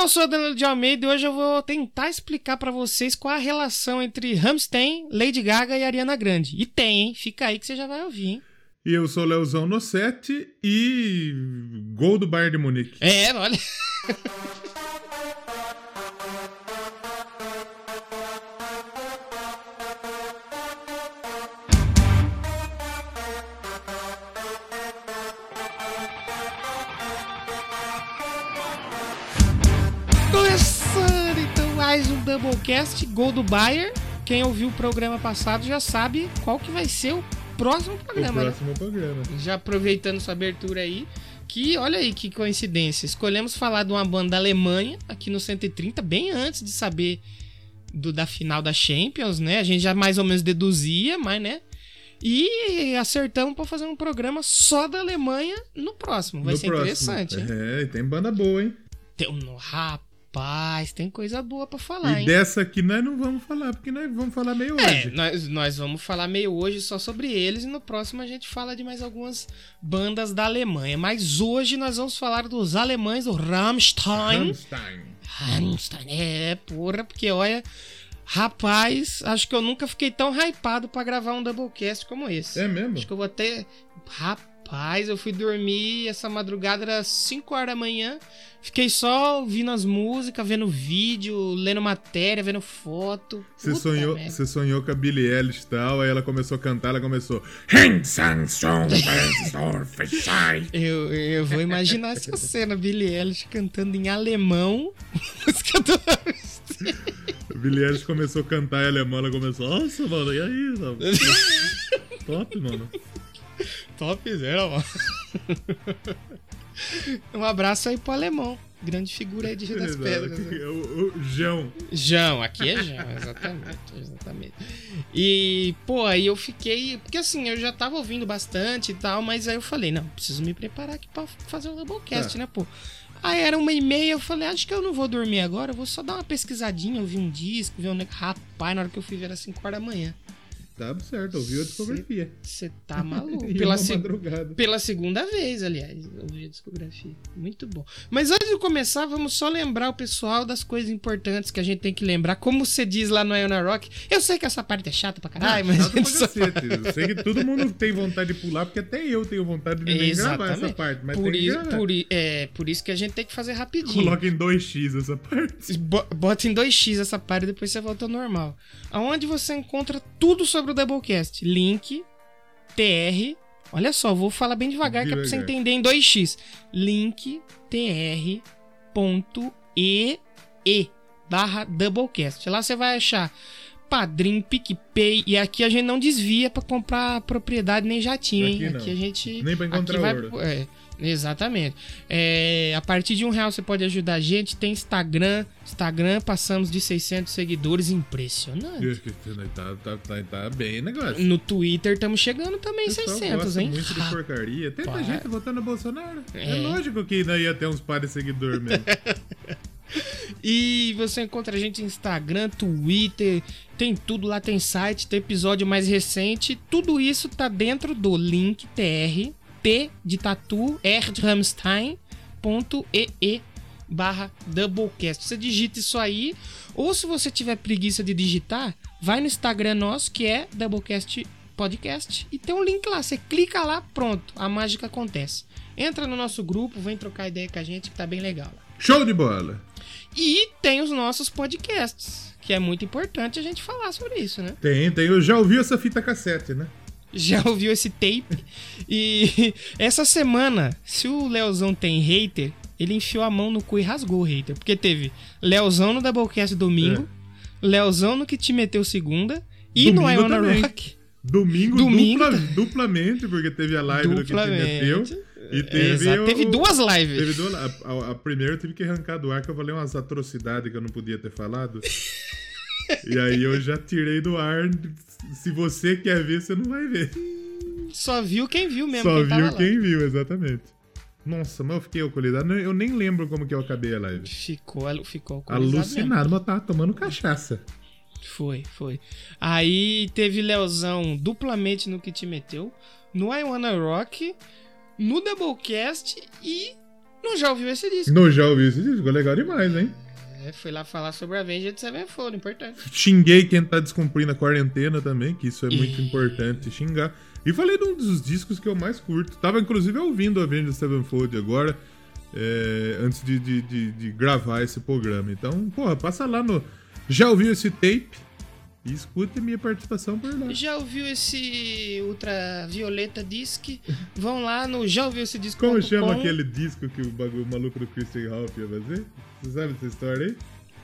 Eu sou o Danilo de Almeida e hoje eu vou tentar explicar pra vocês qual a relação entre Rammstein, Lady Gaga e Ariana Grande. E tem, hein? Fica aí que você já vai ouvir, hein? E eu sou o Leozão no 7 e gol do Bayern de Munique. É, olha. Doublecast, gol do Bayern. Quem ouviu o programa passado já sabe qual que vai ser o próximo O programa, né? próximo programa. Já aproveitando sua abertura aí, que olha aí que coincidência. Escolhemos falar de uma banda da Alemanha aqui no 130, bem antes de saber do, da final da Champions, né? A gente já mais ou menos deduzia, mas né? E acertamos pra fazer um programa só da Alemanha no próximo. Vai No ser próximo. interessante, hein? É, tem banda boa, hein? Tem um, rapaz, tem coisa boa pra falar, e hein? dessa aqui nós não vamos falar, porque nós vamos falar meio É, hoje. nós, nós vamos falar meio hoje só sobre eles e no próximo a gente fala de mais algumas bandas da Alemanha. Mas hoje nós vamos falar dos alemães do Rammstein. Rammstein. Rammstein, é, porra, porque olha, rapaz, acho que eu nunca fiquei tão hypado pra gravar um Doublecast como esse. É mesmo? Acho que eu vou até. Rapaz, eu fui dormir essa madrugada, era 5 horas da manhã. Fiquei só ouvindo as músicas, vendo vídeo, lendo matéria, vendo foto. Você sonhou, você sonhou com a Billie Eilish e tal, aí ela começou a cantar, ela começou. Eu, eu vou imaginar essa cena, Billie Eilish cantando em alemão. música do Billie Eilish começou a cantar em alemão, ela começou. Nossa, mano, e aí? mano?" Top, mano. Top zero, mano. Um abraço aí pro alemão. Grande figura aí de Rio das Pedras. né? O, o João. João, aqui é João, exatamente, exatamente. E, pô, aí eu fiquei. Porque assim, eu já tava ouvindo bastante e tal, mas aí eu falei, não, preciso me preparar aqui pra fazer o Doublecast, É. né, pô? Aí era uma e meia, eu falei, acho que eu não vou dormir agora, eu vou só dar uma pesquisadinha, ouvir um disco, ver um. Rapaz, na hora que eu fui ver era 5 horas da manhã. Tá certo, ouviu a discografia. Você tá maluco. Pela, se- pela segunda vez, aliás, ouvi a discografia. Muito bom. Mas antes de começar, vamos só lembrar o pessoal das coisas importantes que a gente tem que lembrar. Como você diz lá no Iona Rock, eu sei que essa parte é chata pra caralho, mas a Chato pra só... Eu sei que todo mundo tem vontade de pular, porque até eu tenho vontade de nem gravar essa parte. Mas por, isso, por, é, por isso que a gente tem que fazer rapidinho. Coloca em 2x essa parte. Bo- Bota em 2x essa parte e depois você volta ao normal. Aonde você encontra tudo sobre o Doublecast. Link, TR. Olha só, vou falar bem devagar que é pra você Devagar. entender em 2x. Link, tr.ee barra Doublecast. Lá você vai achar Padrim, PicPay. E aqui a gente não desvia pra comprar propriedade nem jatinho, hein? Aqui. Aqui a gente. Nem pra encontrar aqui vai- ouro. é, exatamente. É, a partir de um real você pode ajudar a gente. Tem Instagram. Instagram, passamos de 600 seguidores. Impressionante. Eu acho que Tá, tá, tá, tá bem o negócio. No Twitter estamos chegando também em O pessoal 600, gosta hein? muito de porcaria. Tem Rapaz. gente votando no Bolsonaro. É. É. lógico que ainda ia ter uns pares de seguidor mesmo. E você encontra a gente no Instagram, Twitter, tem tudo lá, tem site, tem episódio mais recente. Tudo isso tá dentro do link tr, t de tatu, r de Rammstein, ponto ee barra Doublecast. Você digita isso aí, ou se você tiver preguiça de digitar, vai no Instagram nosso, que é Doublecast Podcast, e tem um link lá. Você clica lá, pronto, a mágica acontece. Entra no nosso grupo, vem trocar ideia com a gente, que tá bem legal. Show de bola. E tem os nossos podcasts, que é muito importante a gente falar sobre isso, né? Tem, tem. Eu já ouvi essa fita cassete, né? Já ouviu esse tape? E essa semana, se o Leozão tem hater, ele enfiou a mão no cu e rasgou o hater. Porque teve Leozão no Doublecast domingo, Leozão no que te meteu segunda, e no Domingo Iona também. Rock. Domingo, Domingo dupla- duplamente, porque teve a live do que te meteu. E É, teve. o- Teve duas lives. Teve duas. A, a- a primeira eu tive que arrancar do ar, que eu falei umas atrocidades que eu não podia ter falado. e aí eu já tirei do ar. Se você quer ver, você não vai ver. Só viu quem viu mesmo. Só quem viu lá. quem viu, exatamente. Nossa, mas eu fiquei alcoolizado. Eu nem lembro como que eu acabei a live. Ficou, ficou alcoolizado mesmo. Alucinado, mas tava tomando cachaça. Foi, foi. Aí teve Leozão duplamente no que te meteu, no I Wanna Rock, no Doublecast e Não já ouviu esse disco? Não já ouvi esse disco, ficou legal demais, hein? É, foi lá falar sobre a Avenged Sevenfold, importante. Xinguei quem tá descumprindo a quarentena também, que isso é muito Ih. importante xingar. E falei de um dos discos que eu mais curto. Tava inclusive ouvindo a Avenged Sevenfold agora, é, antes de, de, de- de gravar esse programa. Então, porra, passa lá no. Já ouviu esse tape? E escute a minha participação por lá. Já ouviu esse Ultravioleta Disc? Vão lá no já ouviu esse disco. Como chama aquele disco que o, bagulho, maluco do Christian Ralph ia fazer? Você sabe essa história aí?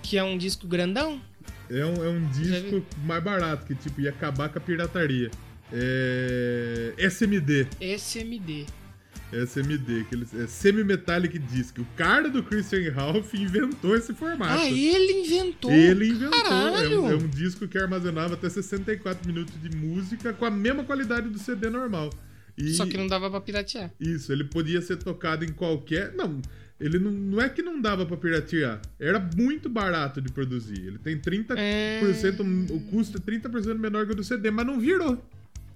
Que é um disco grandão? É um, é um disco mais barato, que tipo, ia acabar com a pirataria. É. SMD. SMD. SMD, que eles, é Semi-Metallic Disc. O cara do Christian Ralph inventou esse formato. Ah, ele inventou. Ele inventou. É um, é um disco que armazenava até 64 minutos de música com a mesma qualidade do CD normal. E Só que não dava pra piratear. Isso, ele podia ser tocado em qualquer. Não, ele não, não é que não dava pra piratear. Era muito barato de produzir. Ele tem 30%, É. o custo é 30% menor que o do CD, mas não virou.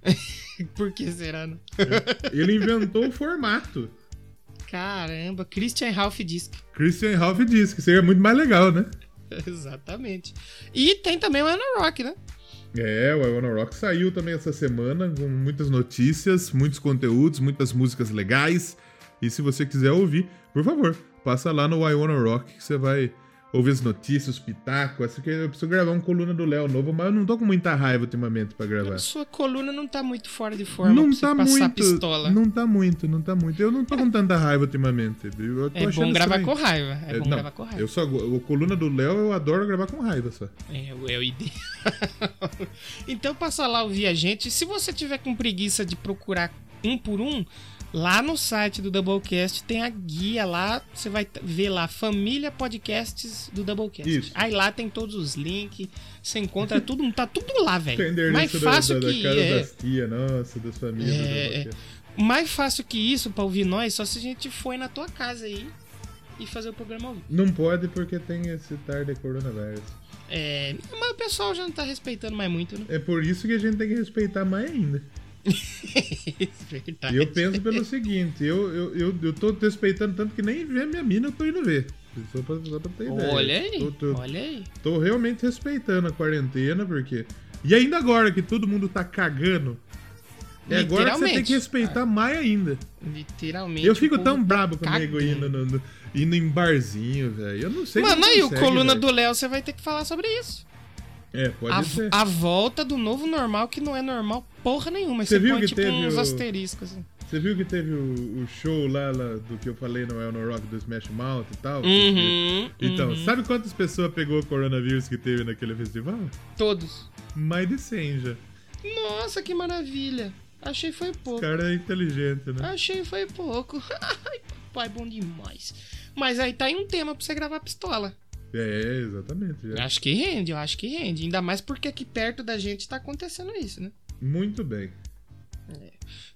Por que será? Não? Ele inventou o formato. Caramba, Christian Ralph Disc. Christian Ralph que seria muito mais legal, né? Exatamente. E tem também o Ana Rock, né? É, o I Wanna Rock saiu também essa semana com muitas notícias, muitos conteúdos, muitas músicas legais. E se você quiser ouvir, por favor, passa lá no I Wanna Rock que você vai ouvir as notícias, os pitacos. Essa que eu preciso gravar uma coluna do Léo novo, mas eu não tô com muita raiva ultimamente pra gravar. Sua coluna não tá muito fora de forma Não pra tá passar muito. pistola. Não tá muito, não tá muito. Eu não tô com tanta raiva ultimamente. É bom gravar estranho. com raiva. É, bom não, gravar com raiva. Eu só, a coluna do Léo eu adoro gravar com raiva só. É, o- é o ideal. então passa lá ouvir a gente. Se você tiver com preguiça de procurar um por um, lá no site do Doublecast tem a guia lá. Você vai ver lá, Família Podcasts do Doublecast. Isso. Aí lá tem todos os links. Você encontra tudo, tá tudo lá, velho. Mais da- fácil da, da que casa é. das tia, nossa, das famílias. do É, Doublecast. Mais fácil que isso pra ouvir nós, só se a gente for na tua casa aí e fazer o programa ao vivo. Não pode porque tem esse tarde coronavírus. É, mas o pessoal já não tá respeitando mais muito, né? É por isso que a gente tem que respeitar mais ainda. Verdade. E eu penso pelo seguinte, eu, eu, eu, eu tô respeitando tanto que nem ver minha mina eu tô indo ver. Só pra, só pra ter ideia. Olha aí, Tô, tô- olha aí. tô realmente respeitando a quarentena, porque... E ainda agora que todo mundo tá cagando, é agora que você tem que respeitar mais ainda. Literalmente. Eu fico tão brabo tá comigo indo, no, no- indo em barzinho, velho. Eu não sei Mano, aí o coluna velho. do Léo, você vai ter que falar sobre isso. É, pode A, ser. a volta do novo normal, que não é normal porra nenhuma. Você Você, viu põe que tipo teve uns o- asteriscos assim. Você viu que teve o, o show lá, lá do que eu falei no El Rock do Smash Mouth e tal? Uhum, Então, uhum. sabe quantas pessoas pegou o coronavírus que teve naquele festival? Todos. Mais de 100 já. Nossa, que maravilha. Achei foi pouco. cara é inteligente, né? Achei foi pouco. Ai, papai, bom demais. Mas aí tá aí um tema pra você gravar pistola. É, exatamente. já. Acho que rende, eu acho que rende. Ainda mais porque aqui perto da gente tá acontecendo isso, né? Muito bem.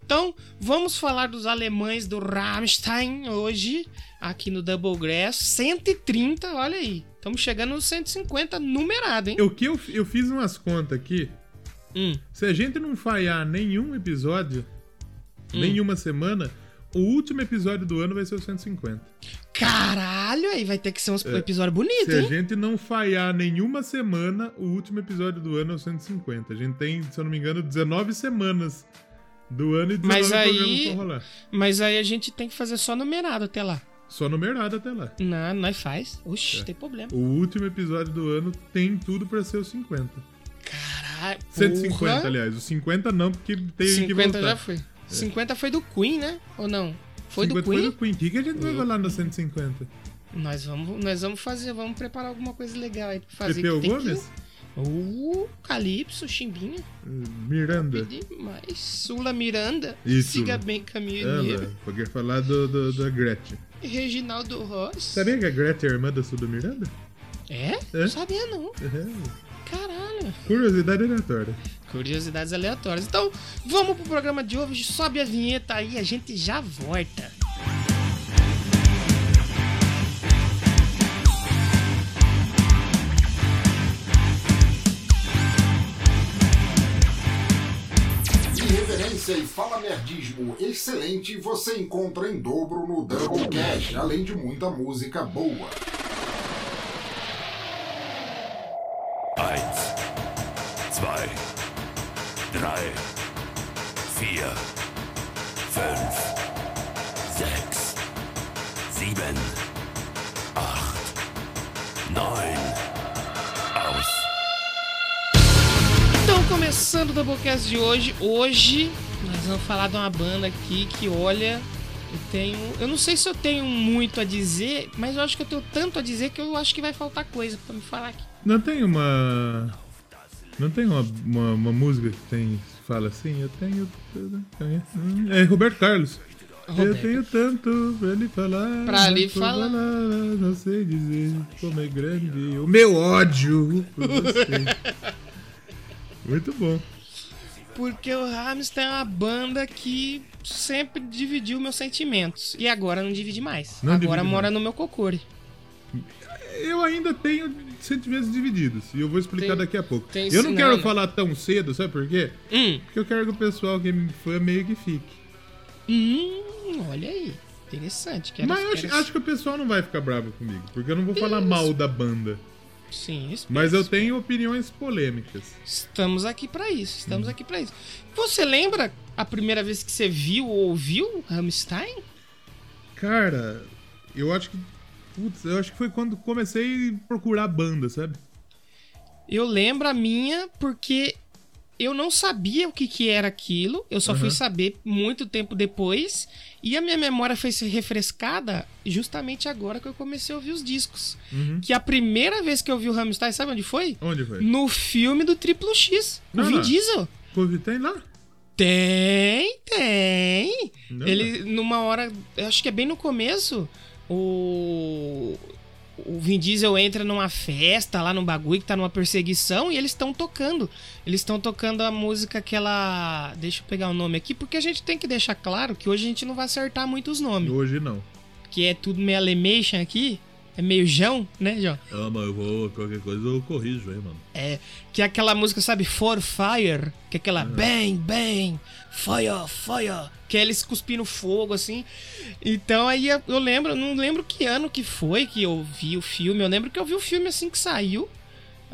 Então, vamos falar dos alemães do Rammstein hoje, aqui no Double Grass. 130, olha aí. Estamos chegando nos 150 numerado, hein? O que eu, eu fiz umas contas aqui. Hum. Se a gente não falhar nenhum episódio, Hum. nenhuma semana, o último episódio do ano vai ser o 150. Caralho, aí vai ter que ser um episódio bonito, Se a hein? gente não falhar nenhuma semana, o último episódio do ano é o 150. A gente tem, se eu não me engano, 19 semanas do ano e 19 Mas aí- pra rolar. Mas aí a gente tem que fazer só numerado até lá. Só numerado até lá. Não, nós faz. Oxi, É. tem problema. O último episódio do ano tem tudo pra ser o 50. Caralho. 150, porra. aliás. O 50 não, porque teve que 50 voltar. já foi. 50 foi do Queen, né? Ou não? Foi do 50 Queen? Foi do Queen. O que, que a gente vai falar no 150? Nós vamos, nós vamos fazer, vamos preparar alguma coisa legal aí pra fazer. Pepeu Gomes? Que... Uh, Calypso, Chimbinha. Miranda. Demais. Sula Miranda. Isso. Siga bem caminhoneiro. Ela, porque falar do, do, da Gretchen. Reginaldo Ross. Sabia que a Gretchen é irmã da Suda Miranda? É? É? Não sabia não. É. Caralho. Curiosidade aleatória. Curiosidades aleatórias. Então, vamos pro programa de hoje. Sobe a vinheta aí, a gente já volta. e fala merdismo excelente você encontra em dobro no Doublecast, além de muita música boa. Doublecast de hoje, hoje nós vamos falar de uma banda aqui que, olha, eu tenho. Eu não sei se eu tenho muito a dizer, mas eu acho que eu tenho tanto a dizer que eu acho que vai faltar coisa pra me falar aqui. Não tem uma. Não tem uma, uma, uma música que tem. Fala assim, eu tenho. É Roberto Carlos. Eu Roberto. tenho tanto pra lhe falar. Pra lhe falar. Não sei dizer como é grande o meu ódio por você. Muito bom. Porque o Rammstein é uma banda que sempre dividiu meus sentimentos. E agora não divide mais. Não agora divide mora mais. no meu cocore. Eu ainda tenho sentimentos divididos. E eu vou explicar Tem- daqui a pouco. eu não quero não. falar tão cedo, sabe por quê? Hum, Porque eu quero que o pessoal que me foi meio que fique. hum, olha aí. Interessante. Quero, Mas eu acho, quero- acho que o pessoal não vai ficar bravo comigo. Porque eu não vou falar mal da banda. Sim, Mas eu tenho opiniões polêmicas. Estamos aqui pra isso. Hum. Estamos aqui pra isso. Você lembra a primeira vez que você viu ou ouviu Rammstein? Cara, eu acho que. Putz, eu acho que foi quando comecei a procurar banda, sabe? Eu lembro a minha porque eu não sabia o que, que era aquilo. Eu só fui Aham. saber muito tempo depois. E a minha memória foi ser refrescada justamente agora que eu comecei a ouvir os discos. Uhum. Que a primeira vez que eu vi o Rammstein, sabe onde foi? Onde foi? No filme do Triplo X. O Não, Vin não. Diesel. Pô, tem lá? Tem, tem. Não, Ele, numa hora, eu acho que é bem no começo, o. O Vin Diesel entra numa festa lá num bagulho que tá numa perseguição e eles estão tocando. Eles estão tocando a música aquela. Deixa eu pegar o nome aqui, porque a gente tem que deixar claro que hoje a gente não vai acertar muito os nomes. Hoje não. Que é tudo meio alemation aqui. É meio João, né, João? Ah, mas eu vou. Qualquer coisa eu corrijo aí, mano. É, que é aquela música, sabe, For Fire, que é aquela bang, bang, fire, fire, que é eles cuspindo fogo, assim. Então aí eu lembro, não lembro que ano que foi que eu vi o filme, eu lembro que eu vi o filme assim que saiu,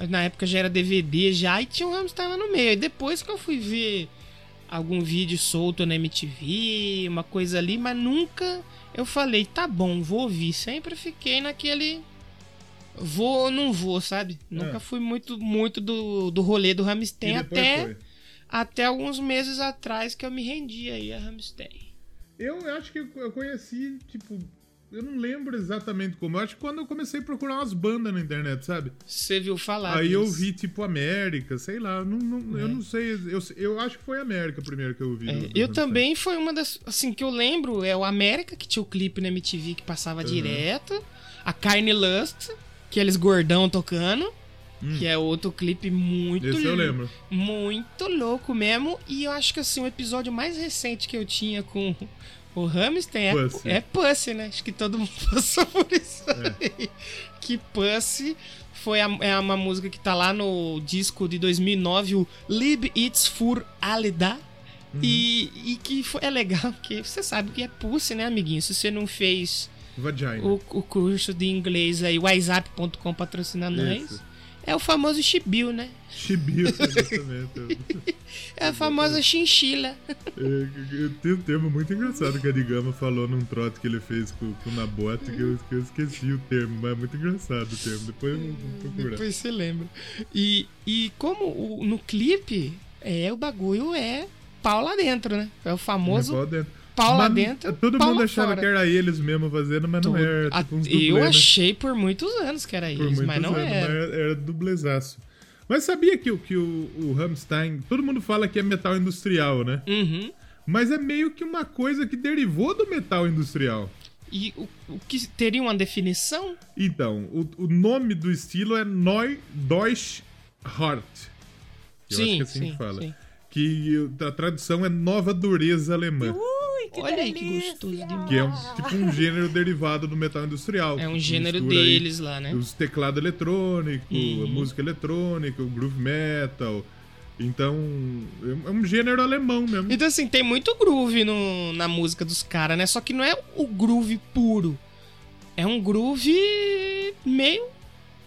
na época já era DVD já, e tinha um Rammstein lá no meio. E depois que eu fui ver algum vídeo solto na MTV, uma coisa ali, mas nunca eu falei, tá bom, vou ouvir. Sempre fiquei naquele vou ou não vou, sabe? Nunca É. fui muito muito do, do rolê do Rammstein depois até, foi. até alguns meses atrás que eu me rendi aí a Rammstein. Eu acho que eu conheci, tipo. Eu não lembro exatamente como. Eu acho que quando eu comecei a procurar umas bandas na internet, sabe? Você viu falar Aí eu deles. vi, tipo, América, sei lá. Não, não- Eu É. não sei. Eu, eu acho que foi América primeiro que eu vi. É, eu também foi uma das. Assim, que eu lembro é o América, que tinha o clipe na MTV que passava direto. A Carne Lust, que eles gordão tocando. Que é outro clipe muito Hum. Esse eu lembro. Muito louco mesmo. E eu acho que assim, o episódio mais recente que eu tinha com o Hamilton é Pussy. é Pussy, né? Acho que todo mundo passou por isso aí. Que Pussy foi a, é uma música que tá lá no disco de 2009, o Lib It's für alle da. E, e que foi- é legal, porque você sabe que é Pussy, né, amiguinho? Se você não fez Vagina. o, o curso de inglês aí, WhatsApp.com patrocina nós. É o famoso chibiu, né? Chibiu, exatamente. É a famosa chinchila. É, Tem um termo muito engraçado que a Digama falou num trote que ele fez com, com o Nabote, que eu, que eu esqueci o termo, mas é muito engraçado o termo. Depois eu vou procurar. Depois você lembra. E, e como o- no clipe, é, o bagulho é pau lá dentro, né? É o famoso Pau dentro. pau lá dentro. Todo mundo achava fora. que era eles mesmo fazendo, mas não Tudo. era. A- Tipo eu dublê, né? achei por muitos anos que era eles, mas não anos, era. mas era, era dublezaço. Mas sabia que, o- que o, o Rammstein, todo mundo fala que é metal industrial, né? Uhum. Mas é meio que uma coisa que derivou do metal industrial. E o, o que teria uma definição? Então, o, o nome do estilo é Neu Deutsch Hart. Eu acho sim, que é assim sim, que fala. sim. Que a tradução é Nova Dureza Alemã. Olha aí que gostoso demais. Que é um, tipo um gênero derivado do metal industrial. É um que gênero mistura aí deles lá, né? Os teclados eletrônicos, Uhum. a música eletrônica, o groove metal. Então, é um gênero alemão mesmo. Então, assim, tem muito groove no, na música dos caras, né? Só que não é o groove puro. É um groove meio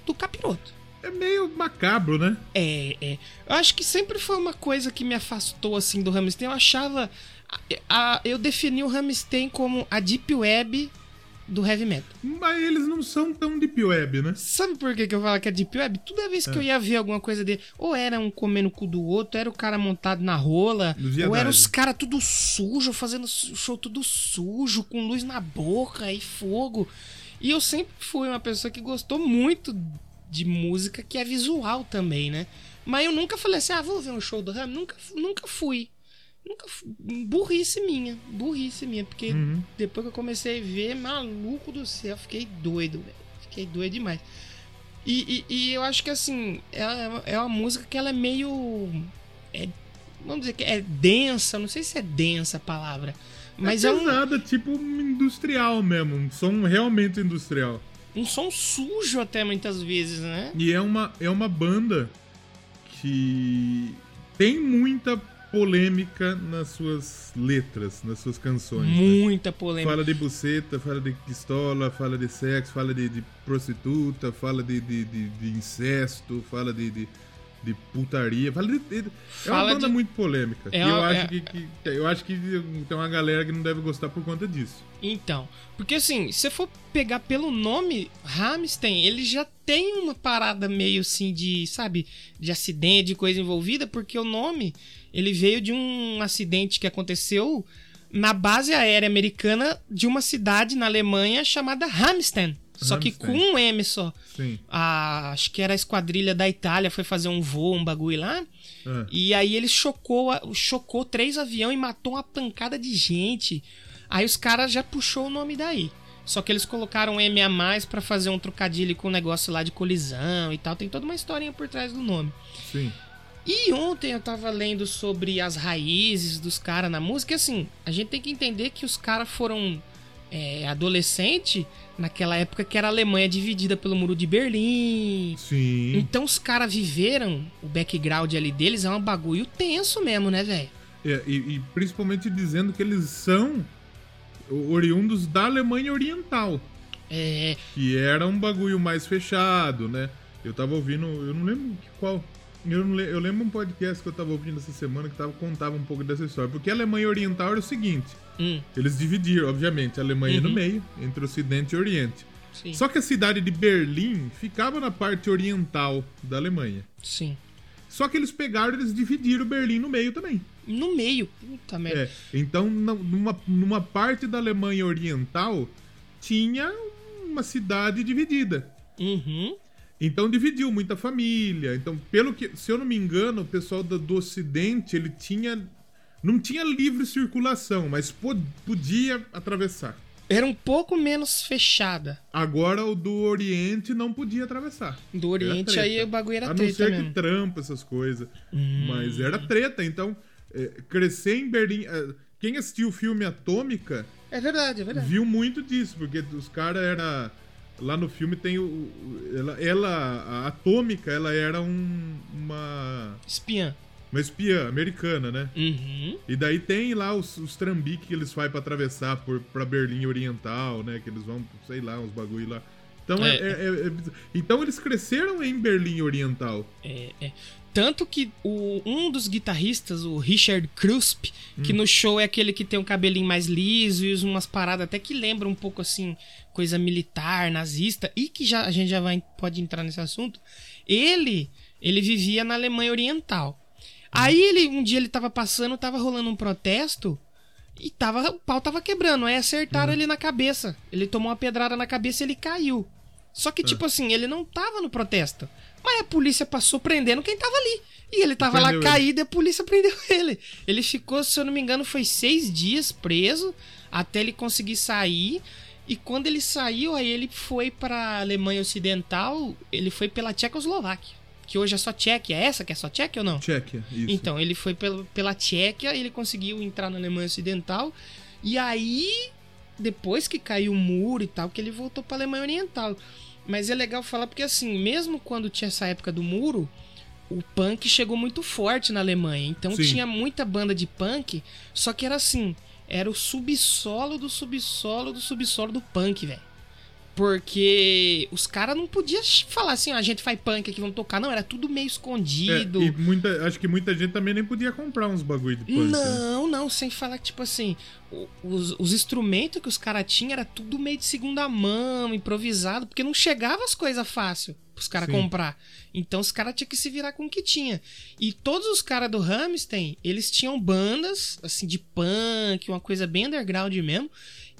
do capiroto. É meio macabro, né? É, é. Eu acho que sempre foi uma coisa que me afastou, assim, do Rammstein. Eu achava... a- eu defini o Rammstein como a deep web do heavy metal. Mas eles não são tão deep web, né? Sabe por que, que eu falo que é Deep Web? Toda vez que eu ia ver alguma coisa dele, ou era um comendo o cu do outro, era o cara montado na rola, ou era os caras tudo sujo, fazendo show tudo sujo, com luz na boca e fogo. E eu sempre fui uma pessoa que gostou muito de música que é visual também, né? Mas eu nunca falei assim, ah, vou ver um show do Ram. Nunca, nunca fui. Nunca. Burrice minha. Burrice minha. Porque Uhum. depois que eu comecei a ver, maluco do céu, fiquei doido, velho. Fiquei doido demais. E, e, e eu acho que assim, ela é uma música que ela é meio. é- vamos dizer que é densa, não sei se é densa a palavra. Mas é é, um, tipo industrial mesmo. Um som realmente industrial. um som sujo até muitas vezes, né? E é uma, é uma banda que tem muita polêmica nas suas letras, nas suas canções. né? Muita polêmica. Fala de buceta, fala de pistola, fala de sexo, fala de, de prostituta, fala de, de- de incesto, fala de, de, putaria, fala de. de- é uma banda de- muito polêmica. É e eu acho é- que, que- eu acho que tem uma galera que não deve gostar por conta disso. Então, porque assim, se você for pegar pelo nome Rammstein, ele já tem uma parada meio assim de, sabe, de acidente, de coisa envolvida, porque o nome, ele veio de um acidente que aconteceu na base aérea americana de uma cidade na Alemanha chamada Rammstein. Só que com um M só. Sim. A, acho que era a esquadrilha da Itália, foi fazer um voo, um bagulho lá. Ah. E aí ele chocou, chocou três aviões e matou uma pancada de gente. Aí os caras já puxou o nome daí. Só que eles colocaram um M a mais pra fazer um trocadilho com o negócio lá de colisão e tal. Tem toda uma historinha por trás do nome. Sim. E ontem eu tava lendo sobre as raízes dos caras na música. E assim, a gente tem que entender que os caras foram é, adolescente naquela época que era a Alemanha dividida pelo Muro de Berlim. Sim. Então os caras viveram o background ali deles, é um bagulho tenso mesmo, né, velho? É, e, e principalmente dizendo que eles são oriundos da Alemanha Oriental. É. Que era um bagulho mais fechado, né? Eu tava ouvindo, eu não lembro qual. Eu, eu lembro um podcast que eu tava ouvindo essa semana que tava, contava um pouco dessa história. Porque a Alemanha Oriental era o seguinte: Hum, eles dividiram, obviamente, a Alemanha no Uhum. meio, entre Ocidente e Oriente. sim. Só que a cidade de Berlim ficava na parte oriental da Alemanha. Sim. Só que eles pegaram e eles dividiram Berlim no meio também. No meio. Puta merda. É, então, numa, numa parte da Alemanha Oriental, tinha uma cidade dividida. Uhum. Então dividiu muita família. Então, pelo que, se eu não me engano, o pessoal do, do Ocidente, ele tinha não tinha livre circulação, mas po- podia atravessar. Era um pouco menos fechada. Agora o do Oriente não podia atravessar. Do Oriente treta. aí o bagulho era A não treta ser mesmo. Hum. que trampa essas coisas. Mas era treta. Então, é, crescer em Berlim. é, quem assistiu o filme Atômica É verdade, é verdade. viu muito disso, porque os caras era lá no filme tem o, ela, ela a atômica, ela era um, uma Espiã. uma espiã americana, né? Uhum. E daí tem lá os, os trambiques que eles fazem pra atravessar por, pra Berlim Oriental, né? Que eles vão, sei lá, uns bagulho lá. Então, é- É. é- é- é então eles cresceram em Berlim Oriental. É, é. Tanto que o, um dos guitarristas, o Richard Krusp, que no show é aquele que tem um cabelinho mais liso e usa umas paradas até que lembra um pouco assim, coisa militar, nazista, e que já, a gente já vai, pode entrar nesse assunto. Ele, ele vivia na Alemanha Oriental. Aí ele, um dia ele tava passando, tava rolando um protesto e tava, o pau tava quebrando. Aí acertaram ele na cabeça. Ele tomou uma pedrada na cabeça e ele caiu. Só que, tipo assim, ele não tava no protesto. Mas a polícia passou prendendo quem tava ali. E ele tava lá prendeu ele. caído e a polícia prendeu ele. Ele ficou, se eu não me engano, foi seis dias preso até ele conseguir sair. E quando ele saiu, aí ele foi pra Alemanha Ocidental, ele foi pela Tchecoslováquia. Que hoje é só Tchequia. É essa que é só Tchequia ou não? Tchequia, isso. Então, ele foi pelo, pela Tchequia, ele conseguiu entrar na Alemanha Ocidental. E aí, depois que caiu o muro e tal, que ele voltou pra Alemanha Oriental. Mas é legal falar porque, assim, mesmo quando tinha essa época do muro, o punk chegou muito forte na Alemanha. Então Sim. tinha muita banda de punk, só que era assim, era o subsolo do subsolo do subsolo do punk, velho. Porque os caras não podiam falar assim, ó, a gente faz punk aqui, vamos tocar. Não, era tudo meio É, escondido. e muita, acho que muita gente também nem podia comprar uns bagulho de punk. né? Não, não, sem falar que, tipo assim, os, os instrumentos que os caras tinham era tudo meio de segunda mão, improvisado, porque não chegava as coisas fácil pros caras comprar. Então os caras tinham que se virar com o que tinha. E todos os caras do Ramstein, eles tinham bandas, assim, de punk, uma coisa bem underground mesmo,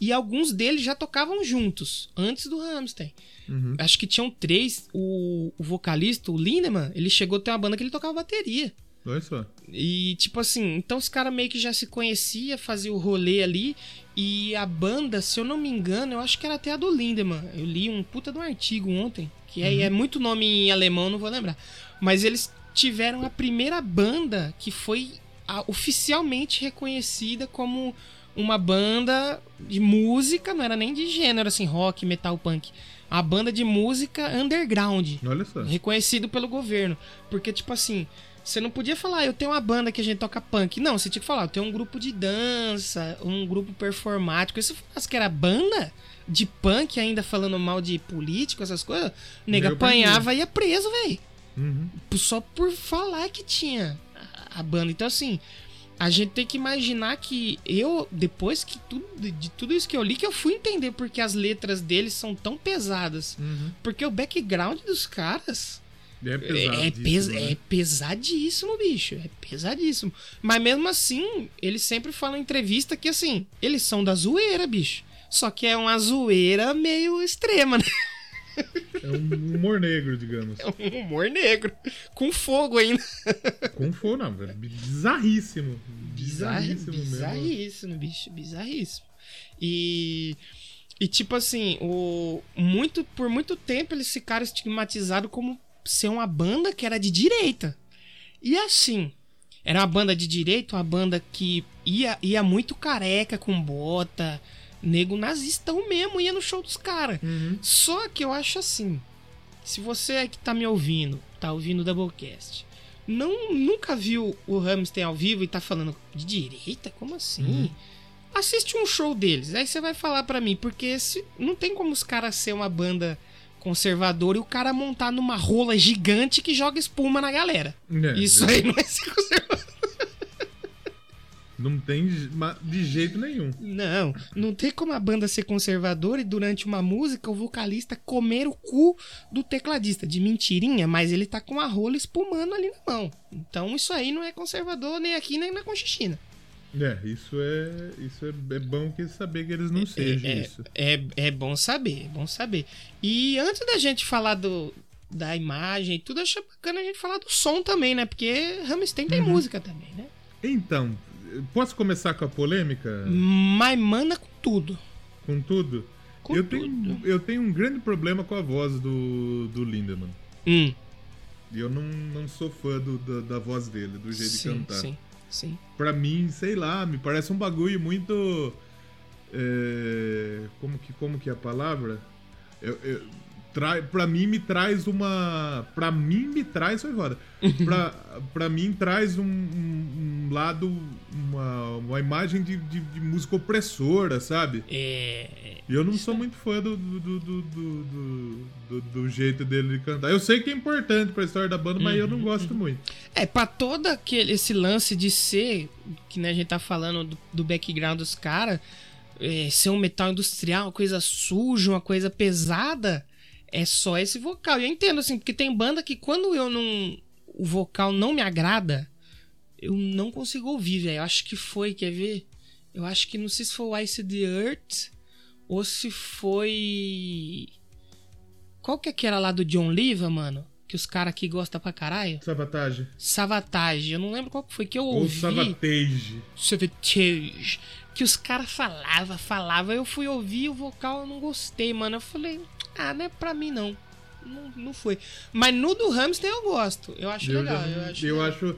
e alguns deles já tocavam juntos, antes do Ramstein. Uhum. Acho que tinham três, o, o vocalista, o Lindemann, ele chegou a ter uma banda que ele tocava bateria. Olha só. E, tipo assim, então os caras meio que já se conhecia, fazia o rolê ali. E a banda, se eu não me engano, eu acho que era até a do Lindemann. Eu li um puta de um artigo ontem, que é, é muito nome em alemão, não vou lembrar. Mas eles tiveram a primeira banda que foi a- oficialmente reconhecida como uma banda de música, não era nem de gênero, assim, rock, metal, punk. A banda de música underground Olha só. reconhecido pelo governo. Porque, tipo assim, você não podia falar, "Ah, eu tenho uma banda que a gente toca punk. Não, você tinha que falar, eu tenho um grupo de dança, um grupo performático. Você falasse que era banda de punk, ainda falando mal de político, essas coisas, o nego Nego apanhava e ia preso, velho. Uhum. Só por falar que tinha a banda. Então, assim, a gente tem que imaginar que eu, depois que tudo, de tudo isso que eu li, que eu fui entender porque as letras deles são tão pesadas. Uhum. Porque o background dos caras É é, isso, pes- né? é pesadíssimo, bicho. É pesadíssimo. Mas mesmo assim, eles sempre falam em entrevista que, assim, eles são da zoeira, bicho. Só que é uma zoeira meio extrema, né? É um humor negro, digamos. É um humor negro. Com fogo ainda. Com fogo, não, velho. Bizarríssimo. Bizarríssimo mesmo. bizarríssimo, bicho. Bizarríssimo. E. E tipo assim, o, muito, por muito tempo eles ficaram estigmatizados como ser uma banda que era de direita. E assim, era uma banda de direita, uma banda que ia, ia muito careca com bota, nego nazistão mesmo, ia no show dos caras. Uhum. Só que eu acho assim, se você é que tá me ouvindo, tá ouvindo o Doublecast, não, nunca viu o Ramstein ao vivo e tá falando de direita? Como assim? Assiste um show deles, aí você vai falar pra mim, porque se, não tem como os caras ser uma banda conservadora e o cara montar numa rola gigante que joga espuma na galera. É, Isso aí não é ser conservador. Não tem de jeito nenhum. Não, não tem como a banda ser conservadora e durante uma música o vocalista comer o cu do tecladista. De mentirinha, mas ele tá com a rola espumando ali na mão. Então isso aí não é conservador nem aqui nem na Conchichina. É, isso é. Isso é, é bom que saber que eles não sejam é, isso. É, é bom saber, é bom saber. E antes da gente falar do, da imagem e tudo, acho bacana a gente falar do som também, né? Porque Rammstein Uhum. tem música também, né? Então, posso começar com a polêmica? Mas manda com tudo. Com tudo? Com eu, tudo. Tenho, eu tenho um grande problema com a voz do, do Lindemann. Hum, eu não, não sou fã do- da, da voz dele, do jeito sim, de cantar. sim, sim. Pra mim, sei lá, me parece um bagulho muito. é, como, que, como que é a palavra? Eu, eu, trai, pra mim me traz uma. Pra mim me traz. Foi foda. Pra, pra mim traz um, um- um lado. Uma, uma imagem de, de, de música opressora, sabe? É. E eu não sou muito fã do, do, do, do, do, do- do jeito dele de cantar. Eu sei que é importante pra história da banda, mas eu não gosto muito. É, pra todo aquele, esse lance de ser, que né, a gente tá falando do, do background dos caras, é, ser um metal industrial, uma coisa suja, uma coisa pesada, é só esse vocal. E eu entendo, assim, porque tem banda que quando eu não. O vocal não me agrada, eu não consigo ouvir, velho. Eu acho que foi, quer ver? Eu acho que não sei se foi o Ice the Earth ou se foi. Qual que é aquela lá do John Liva, mano? Que os caras aqui gostam pra caralho? Sabotage. Savatage. Eu não lembro qual que foi que eu Ou ouvi. Savatage. Savatage. Que os caras falavam, falavam. Eu fui ouvir o vocal, eu não gostei, mano. Eu falei, ah, não é pra mim não. Não, não foi. Mas no do Hamster eu gosto. Eu acho Eu, legal. já eu acho eu legal. acho.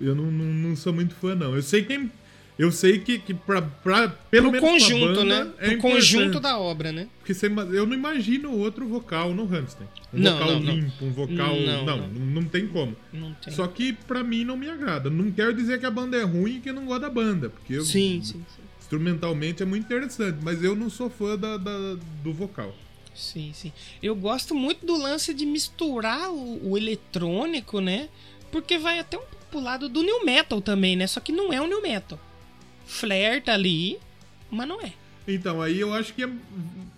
Eu não, não, não sou muito fã, não. Eu sei quem. Eu sei que, que pra, pra, pelo Pro menos conjunto, banda, né? é Pro conjunto da obra, né? Porque você eu não imagino outro vocal no Hamster. Um Não, vocal não, limpo, um vocal. Não, Não, não. tem como. Não tem. Só que pra mim não me agrada. Não quero dizer que a banda é ruim e que eu não gosto da banda. Porque eu- Sim, sim, sim. instrumentalmente é muito interessante, mas eu não sou fã da, da- do vocal. Sim, sim. Eu gosto muito do lance de misturar o, o eletrônico, né? Porque vai até um pro lado do new metal também, né? Só que não é o new metal. Flerta ali, mas não é. Então, aí eu acho que é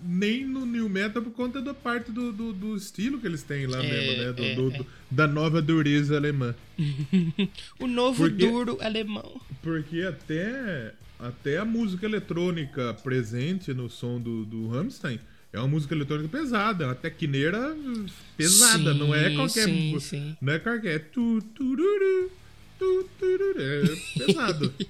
nem no New Metal por conta da parte do, do, do estilo que eles têm lá É, mesmo, né? Do, é, do- é. da nova dureza alemã. O novo Porque- duro alemão. Porque até, até a música eletrônica presente no som do, do Rammstein é uma música eletrônica pesada, é uma tecneira pesada, Sim, não é qualquer. sim, sim. Não é qualquer. Tu, tururu, tu, tururu, é pesado.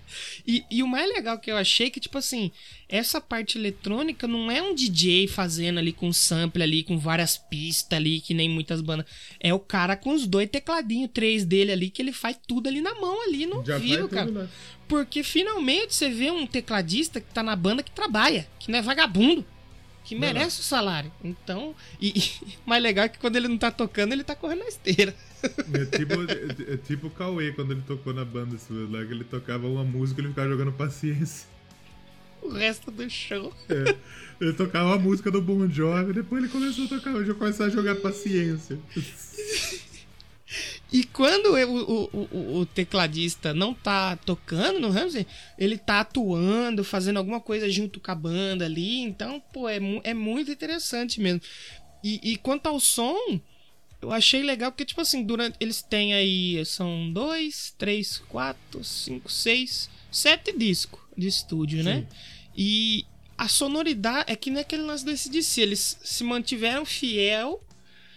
E, e o mais legal que eu achei que, tipo assim, essa parte eletrônica não é um DJ fazendo ali com sample ali, com várias pistas ali, que nem muitas bandas. É o cara com os dois tecladinhos, três dele ali, que ele faz tudo ali na mão, ali no Já vivo, cara. tudo lá. Porque finalmente você vê um tecladista que tá na banda que trabalha, que não é vagabundo. Que merece o salário. Então, e, e mais legal é que quando ele não tá tocando, ele tá correndo na esteira. É tipo, é, é tipo o Cauê quando ele tocou na banda sua, lá que ele tocava uma música e ele ficava jogando paciência. O resto do show. É, ele tocava a música do Bon Jovi, depois ele começou a tocar, eu começou a jogar paciência. E quando eu- o, o, o, tecladista não tá tocando no Ramsey, ele tá atuando, fazendo alguma coisa junto com a banda ali. Então, pô, é, é muito interessante mesmo. E, e quanto ao som, eu achei legal porque, tipo assim, durante. Eles têm aí. São dois, três, quatro, cinco, seis, sete discos de estúdio, né? E a sonoridade é que nem aquele lance desse DC. Eles se mantiveram fiel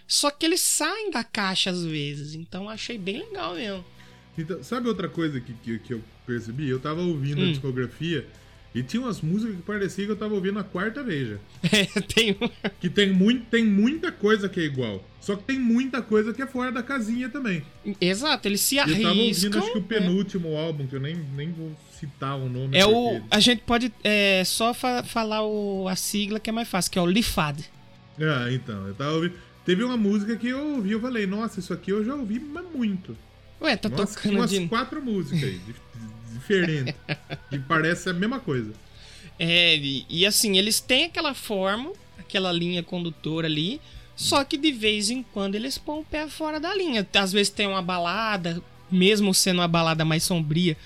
só que eles saem da caixa às vezes, então achei bem legal mesmo. Então, sabe outra coisa que, que, que eu percebi? Eu tava ouvindo a Hum. discografia e tinha umas músicas que parecia que eu tava ouvindo a quarta vez já. É, tem. Que tem, muito, tem muita coisa que é igual. Só que tem muita coisa que é fora da casinha também. Exato, eles se Eu tava ouvindo, arriscam. acho que o né? penúltimo álbum, que eu nem, nem vou citar o nome. É o. A gente pode é, só fa- falar o, a sigla que é mais fácil, que é o Lifad. Ah, então, eu tava ouvindo. Teve uma música que eu ouvi, eu falei, nossa, isso aqui eu já ouvi, mas muito. Ué, tá Nossa, tocando umas de. quatro músicas aí, dif- diferentes. que parece a mesma coisa. É, e, e assim, eles têm aquela forma, aquela linha condutora ali, só que de vez em quando eles põem o pé fora da linha. Às vezes tem uma balada, mesmo sendo uma balada mais sombria,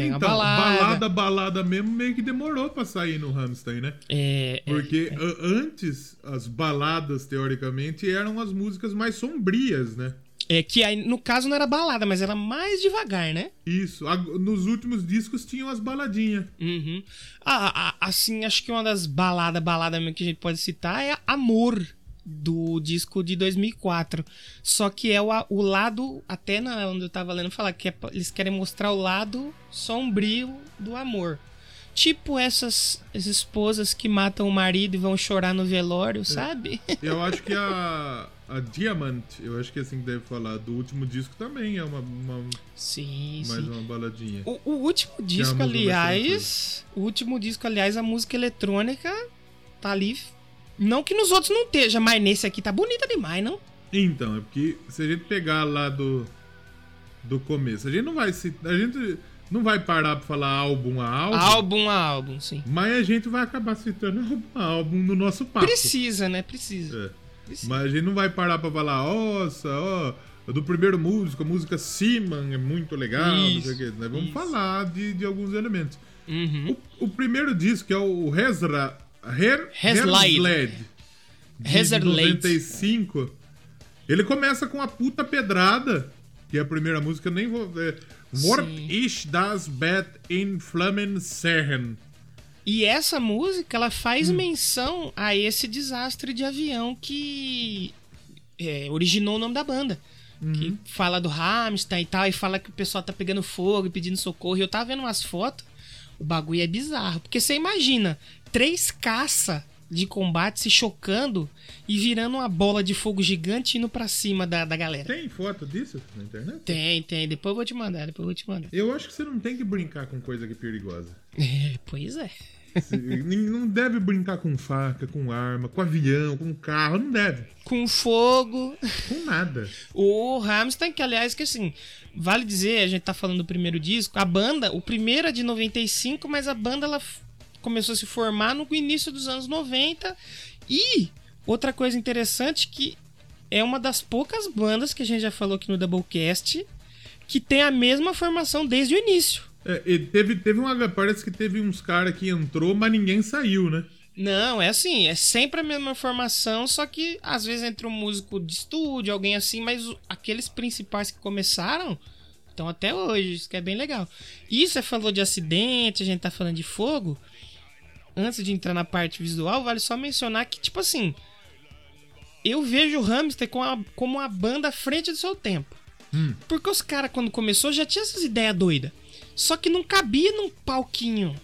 tem então, uma balada. balada, balada mesmo, meio que demorou pra sair no Hamstein, né? É, é, Porque a- antes, as baladas, teoricamente, eram as músicas mais sombrias, né? é que aí, no caso não era balada, mas era mais devagar, né? Isso. Nos últimos discos tinham as baladinhas. Uhum. Ah, ah, assim, acho que uma das baladas, balada mesmo que a gente pode citar é Amor, do disco de 2004. Só que é o, o lado, até na, onde eu tava lendo falar, que é eles querem mostrar o lado sombrio do amor. Tipo essas, essas esposas que matam o marido e vão chorar no velório, sabe? Eu acho que a, a Diamant, eu acho que é assim que deve falar, do último disco também é uma, uma- Sim, mais sim. uma baladinha. O, o último disco, aliás. O último disco, aliás, a música eletrônica tá ali. Não que nos outros não esteja, mas nesse aqui tá bonita demais, não? Então, é porque se a gente pegar lá do, do começo, a gente não vai se, a gente não vai parar pra falar álbum a álbum, Álbum a álbum, sim. mas a gente vai acabar citando álbum a álbum no nosso papo. Precisa, né? Precisa. É. Precisa. Mas a gente não vai parar pra falar, nossa, ó, do primeiro músico, a música Seaman é muito legal, não sei o Isso. Nós vamos isso. falar de, de alguns elementos. Uhum. O, o primeiro disco, que é o Hezra, Her, Herzlide. Herzlide, de Herzlide. 95, ele começa com a puta pedrada, que é a primeira música, eu nem vou... Wort Sim. ich das Bett in Flammen sehen. E essa música, ela faz Hum. menção a esse desastre de avião que é, originou o nome da banda. Uhum. Que fala do Hamstein e tal, e fala que o pessoal tá pegando fogo e pedindo socorro. E eu tava vendo umas fotos, o bagulho é bizarro. Porque você imagina, três caça de combate se chocando e virando uma bola de fogo gigante indo pra cima da, da galera. Tem foto disso na internet? Tem, tem. Depois eu vou te mandar, depois eu vou te mandar. Eu acho que você não tem que brincar com coisa que é perigosa. É, pois é. Você não deve brincar com faca, com arma, com avião, com carro, não deve. Com fogo. Com nada. O Rammstein, que aliás, que assim, vale dizer, a gente tá falando do primeiro disco, a banda, o primeiro é de 95, mas a banda ela começou a se formar no início dos anos 90. E outra coisa interessante que é uma das poucas bandas que a gente já falou aqui no Doublecast que tem a mesma formação desde o início. É, e teve, teve uma. Parece que teve uns caras que entrou, mas ninguém saiu, né? Não, é assim, é sempre a mesma formação, só que às vezes entra um músico de estúdio, alguém assim, mas aqueles principais que começaram estão até hoje, isso que é bem legal. E você falou de acidente, a gente tá falando de fogo. Antes de entrar na parte visual, vale só mencionar que, tipo assim, eu vejo o Hamster como, a- como uma banda à frente do seu tempo. Porque os caras, quando começou, já tinham essas ideias doidas. Só que não cabia num palquinho.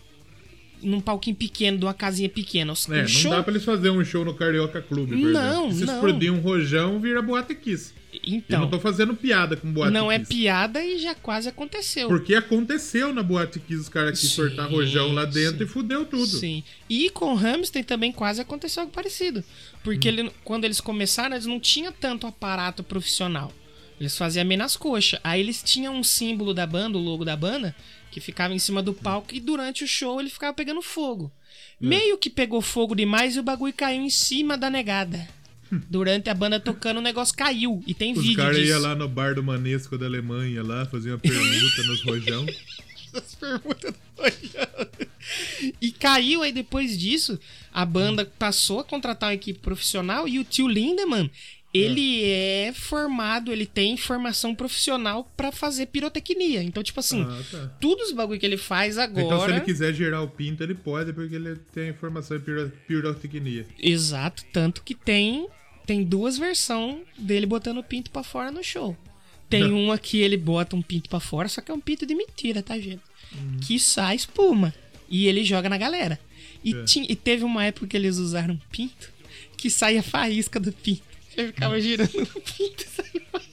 Num palquinho pequeno, de uma casinha pequena. Os- É, um não show- dá pra eles fazerem um show no Carioca Clube, por Não, exemplo. Se não. explodir um rojão, vira Boate Kiss. Eu Então, não tô fazendo piada com Boate não é Kiss. piada e já quase aconteceu. Porque aconteceu na Boate Kiss os caras que sortar rojão lá dentro sim. e fudeu tudo. Sim. E com o Hamster também quase aconteceu algo parecido. Porque ele- quando eles começaram, eles não tinham tanto aparato profissional. Eles faziam meio nas coxas. Aí eles tinham um símbolo da banda, o logo da banda, que ficava em cima do palco e durante o show ele ficava pegando fogo. Meio que pegou fogo demais e o bagulho caiu em cima da negada. Durante a banda tocando, o negócio caiu. E tem Os vídeo caras disso. iam lá no bar do Manesco da Alemanha lá, faziam uma permuta nos rojão. as perguntas do Rojão. E caiu aí depois disso, a banda passou a contratar uma equipe profissional e o tio Lindemann, ele é formado, ele tem formação profissional pra fazer pirotecnia. Então, tipo assim, Ah, tá. todos os bagulho que ele faz agora. Então se ele quiser gerar o pinto, ele pode, porque ele tem formação em piro- pirotecnia. Exato, tanto que tem tem duas versões dele botando o pinto pra fora no show. Tem Não. uma que ele bota um pinto pra fora, só que é um pinto de mentira, tá, gente? Uhum. Que sai espuma. E ele joga na galera. E, É. tinha- e teve uma época que eles usaram um pinto que saía faísca do pinto. Hum. ficava girando o pinto e saía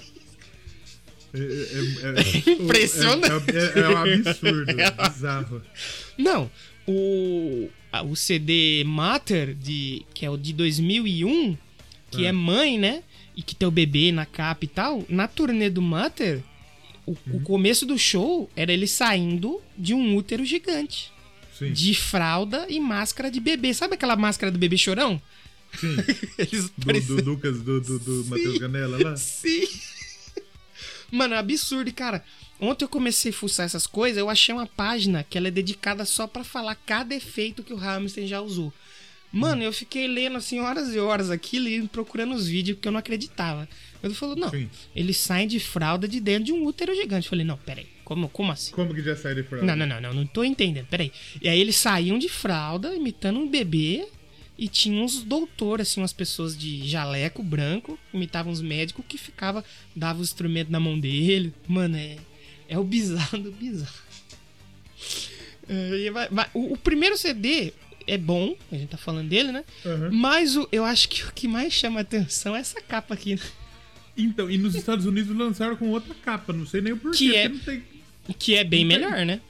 É, é- é- Impressionante. É, é- é um absurdo, bizarro. Não, o, o CD Matter, de, que é o de 2001, que é. mãe, né? E que tem o bebê na capa e tal, na turnê do Matter, o, o começo do show era ele saindo de um útero gigante. Sim, De fralda e máscara de bebê. Sabe aquela máscara do bebê chorão? sim. Eles Do, pareciam- do Lucas, do, do, do Matheus Ganella lá. Sim. Mano, é absurdo, cara. Ontem eu comecei a fuçar essas coisas, eu achei uma página que ela é dedicada só pra falar cada efeito que o Hamilton já usou. Mano, eu fiquei lendo assim horas e horas aquilo e procurando os vídeos porque eu não acreditava. Eu falou, não, Sim. eles saem de fralda de dentro de um útero gigante. Eu falei, não, peraí, como, como assim? Como que já sai de fralda? Não, não, não, não, não tô entendendo, peraí. E aí eles saíam de fralda, imitando um bebê, e tinha uns doutores, assim, umas pessoas de jaleco branco, imitavam uns médicos que ficava, dava os instrumentos na mão dele. Mano, é, é o bizarro do bizarro. É, o, o primeiro CD é bom, a gente tá falando dele, né? Aham. Mas o, eu acho que o que mais chama atenção é essa capa aqui, né? Então, e nos Estados Unidos lançaram com outra capa, não sei nem o porquê. Que é- tem- Que é bem Não tem- melhor, né?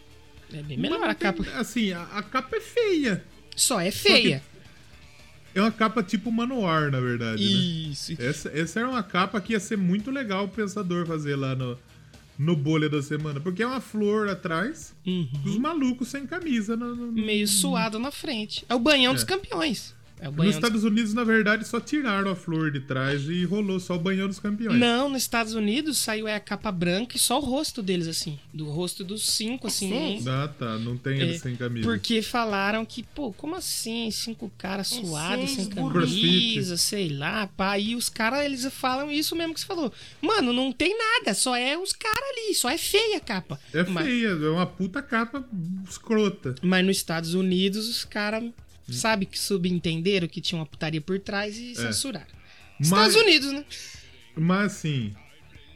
É bem melhor Mas a tem- capa. Assim, a, a capa é feia. Só é feia. É uma capa tipo Manowar, na verdade, né? Isso. Essa, essa era uma capa que ia ser muito legal o pensador fazer lá no, no bolha da semana. Porque é uma flor atrás, Uhum. os malucos sem camisa. No, no- meio suado na frente. É o banhão dos É. campeões. É Nos. Estados Unidos, na verdade, só tiraram a flor de trás e rolou só o banhão dos campeões. Não, nos Estados Unidos saiu é a capa branca e só o rosto deles, assim. Do rosto dos cinco, assim. Ah, tá. Não tem eles É, sem camisa. Porque falaram que, pô, como assim? Cinco caras suados, sem Crossfit. camisa, sei lá, pá. E os caras, eles falam isso mesmo que você falou. Mano, não tem nada, só é os caras ali, só é feia a capa. É Mas- feia, é uma puta capa escrota. Mas nos Estados Unidos, os caras. Sabe que subentenderam que tinha uma putaria por trás e censuraram. É. Mas- Estados Unidos, né? Mas assim,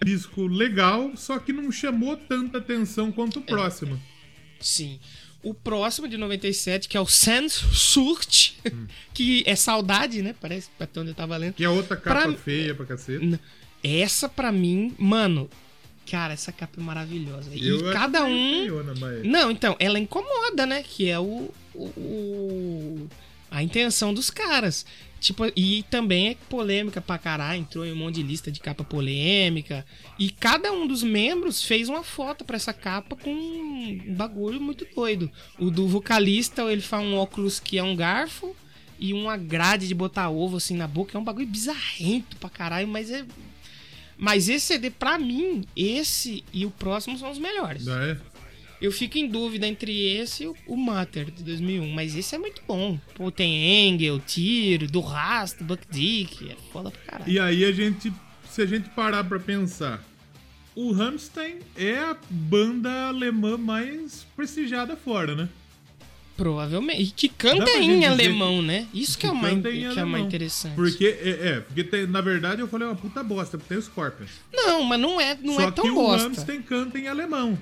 disco legal, só que não chamou tanta atenção quanto o próximo. Sim. o próximo de 97, que é o Sans Surt, que é saudade, né? Parece, até onde eu tava lendo. Que é outra capa Pra- feia pra cacete. Essa, pra mim, mano, cara, essa capa é maravilhosa. E Eu acho cada um. feiona, mas- Não, então, ela incomoda, né? Que é o. o- a intenção dos caras. Tipo, e também é polêmica pra caralho, entrou em um monte de lista de capa polêmica. E cada um dos membros fez uma foto pra essa capa com um bagulho muito doido. O do vocalista, ele faz um óculos que é um garfo e uma grade de botar ovo assim na boca. É um bagulho bizarrento pra caralho, mas é. Mas esse CD, pra mim, esse e o próximo são os melhores. É? Eu fico em dúvida entre esse e o- o Matter de 2001, mas esse é muito bom. Pô, tem Engel, Tiro, do Rastro, Buck Dick, é foda pra caralho. E aí a gente, se a gente parar pra pensar, o Rammstein é a banda alemã mais prestigiada fora, né? Provavelmente. E que canta em alemão, né? Isso que, é o mais, que é o mais interessante. Porque, é, é, porque tem- na verdade eu falei uma puta bosta, porque tem os Scorpions. Não, mas não é, não Só é tão que o bosta. Rammstein canta em alemão.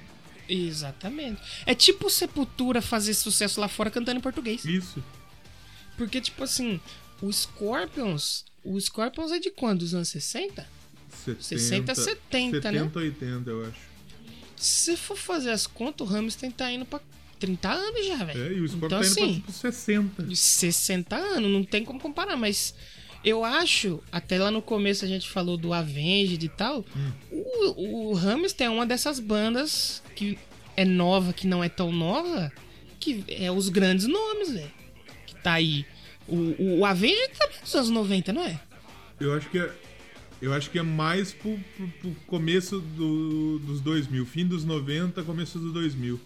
Exatamente. É tipo Sepultura fazer sucesso lá fora cantando em português. Isso. Porque, tipo assim, o Scorpions. O Scorpions é de quando? Dos anos 60? 60, 70, né? 70, 80, eu acho. Se você for fazer as contas, o Hamilton tá indo pra 30 anos já, velho. É, e o Scorpion Então, tá indo assim, pra tipo 60. de 60 anos, não tem como comparar, mas eu acho, até lá no começo a gente falou do Avenged e tal, Hum. o, o Hamilton é uma dessas bandas que é nova, que não é tão nova, que é os grandes nomes, velho. Que tá aí. O, o, Avenged também é dos anos 90, não é? Eu acho que é, eu acho que é mais pro, pro- pro começo do- dos 2000, fim dos 90, começo dos 2000.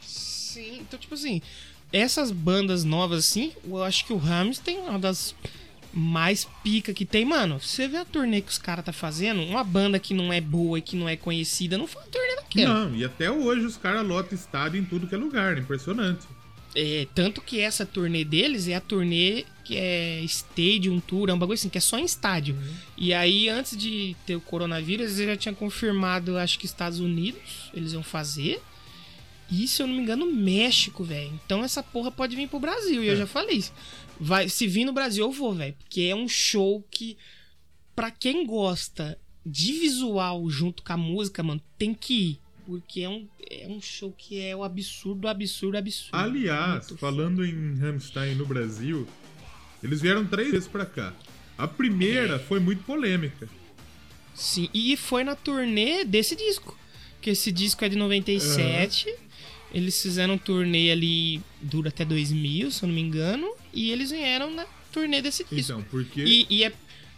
Sim, então, tipo assim, essas bandas novas, assim, eu acho que o Hamilton é uma das mais pica que tem. Mano, você vê a turnê que os caras tá fazendo, uma banda que não é boa e que não é conhecida, não foi uma turnê daquela. Não, e até hoje os caras lotam estádio em tudo que é lugar, impressionante. É, tanto que essa turnê deles é a turnê que é Stadium Tour, é um bagulho assim, que é só em estádio. E aí, antes de ter o coronavírus, eles já tinham confirmado, acho que Estados Unidos, eles iam fazer. E, se eu não me engano, México, velho. Então essa porra pode vir pro Brasil. E eu É. já falei isso. Vai, se vir no Brasil, eu vou, velho. Porque é um show que, pra quem gosta de visual junto com a música, mano, tem que ir. Porque é um, é um show que é o absurdo, absurdo, absurdo. Aliás, Muito falando em Rammstein no Brasil, eles vieram três vezes pra cá. A primeira foi muito polêmica. Sim, e foi na turnê desse disco. Que esse disco é de 97. Eles fizeram um turnê ali, dura até 2000, se eu não me engano. E eles vieram na turnê desse disco. Então, porque, E, e é,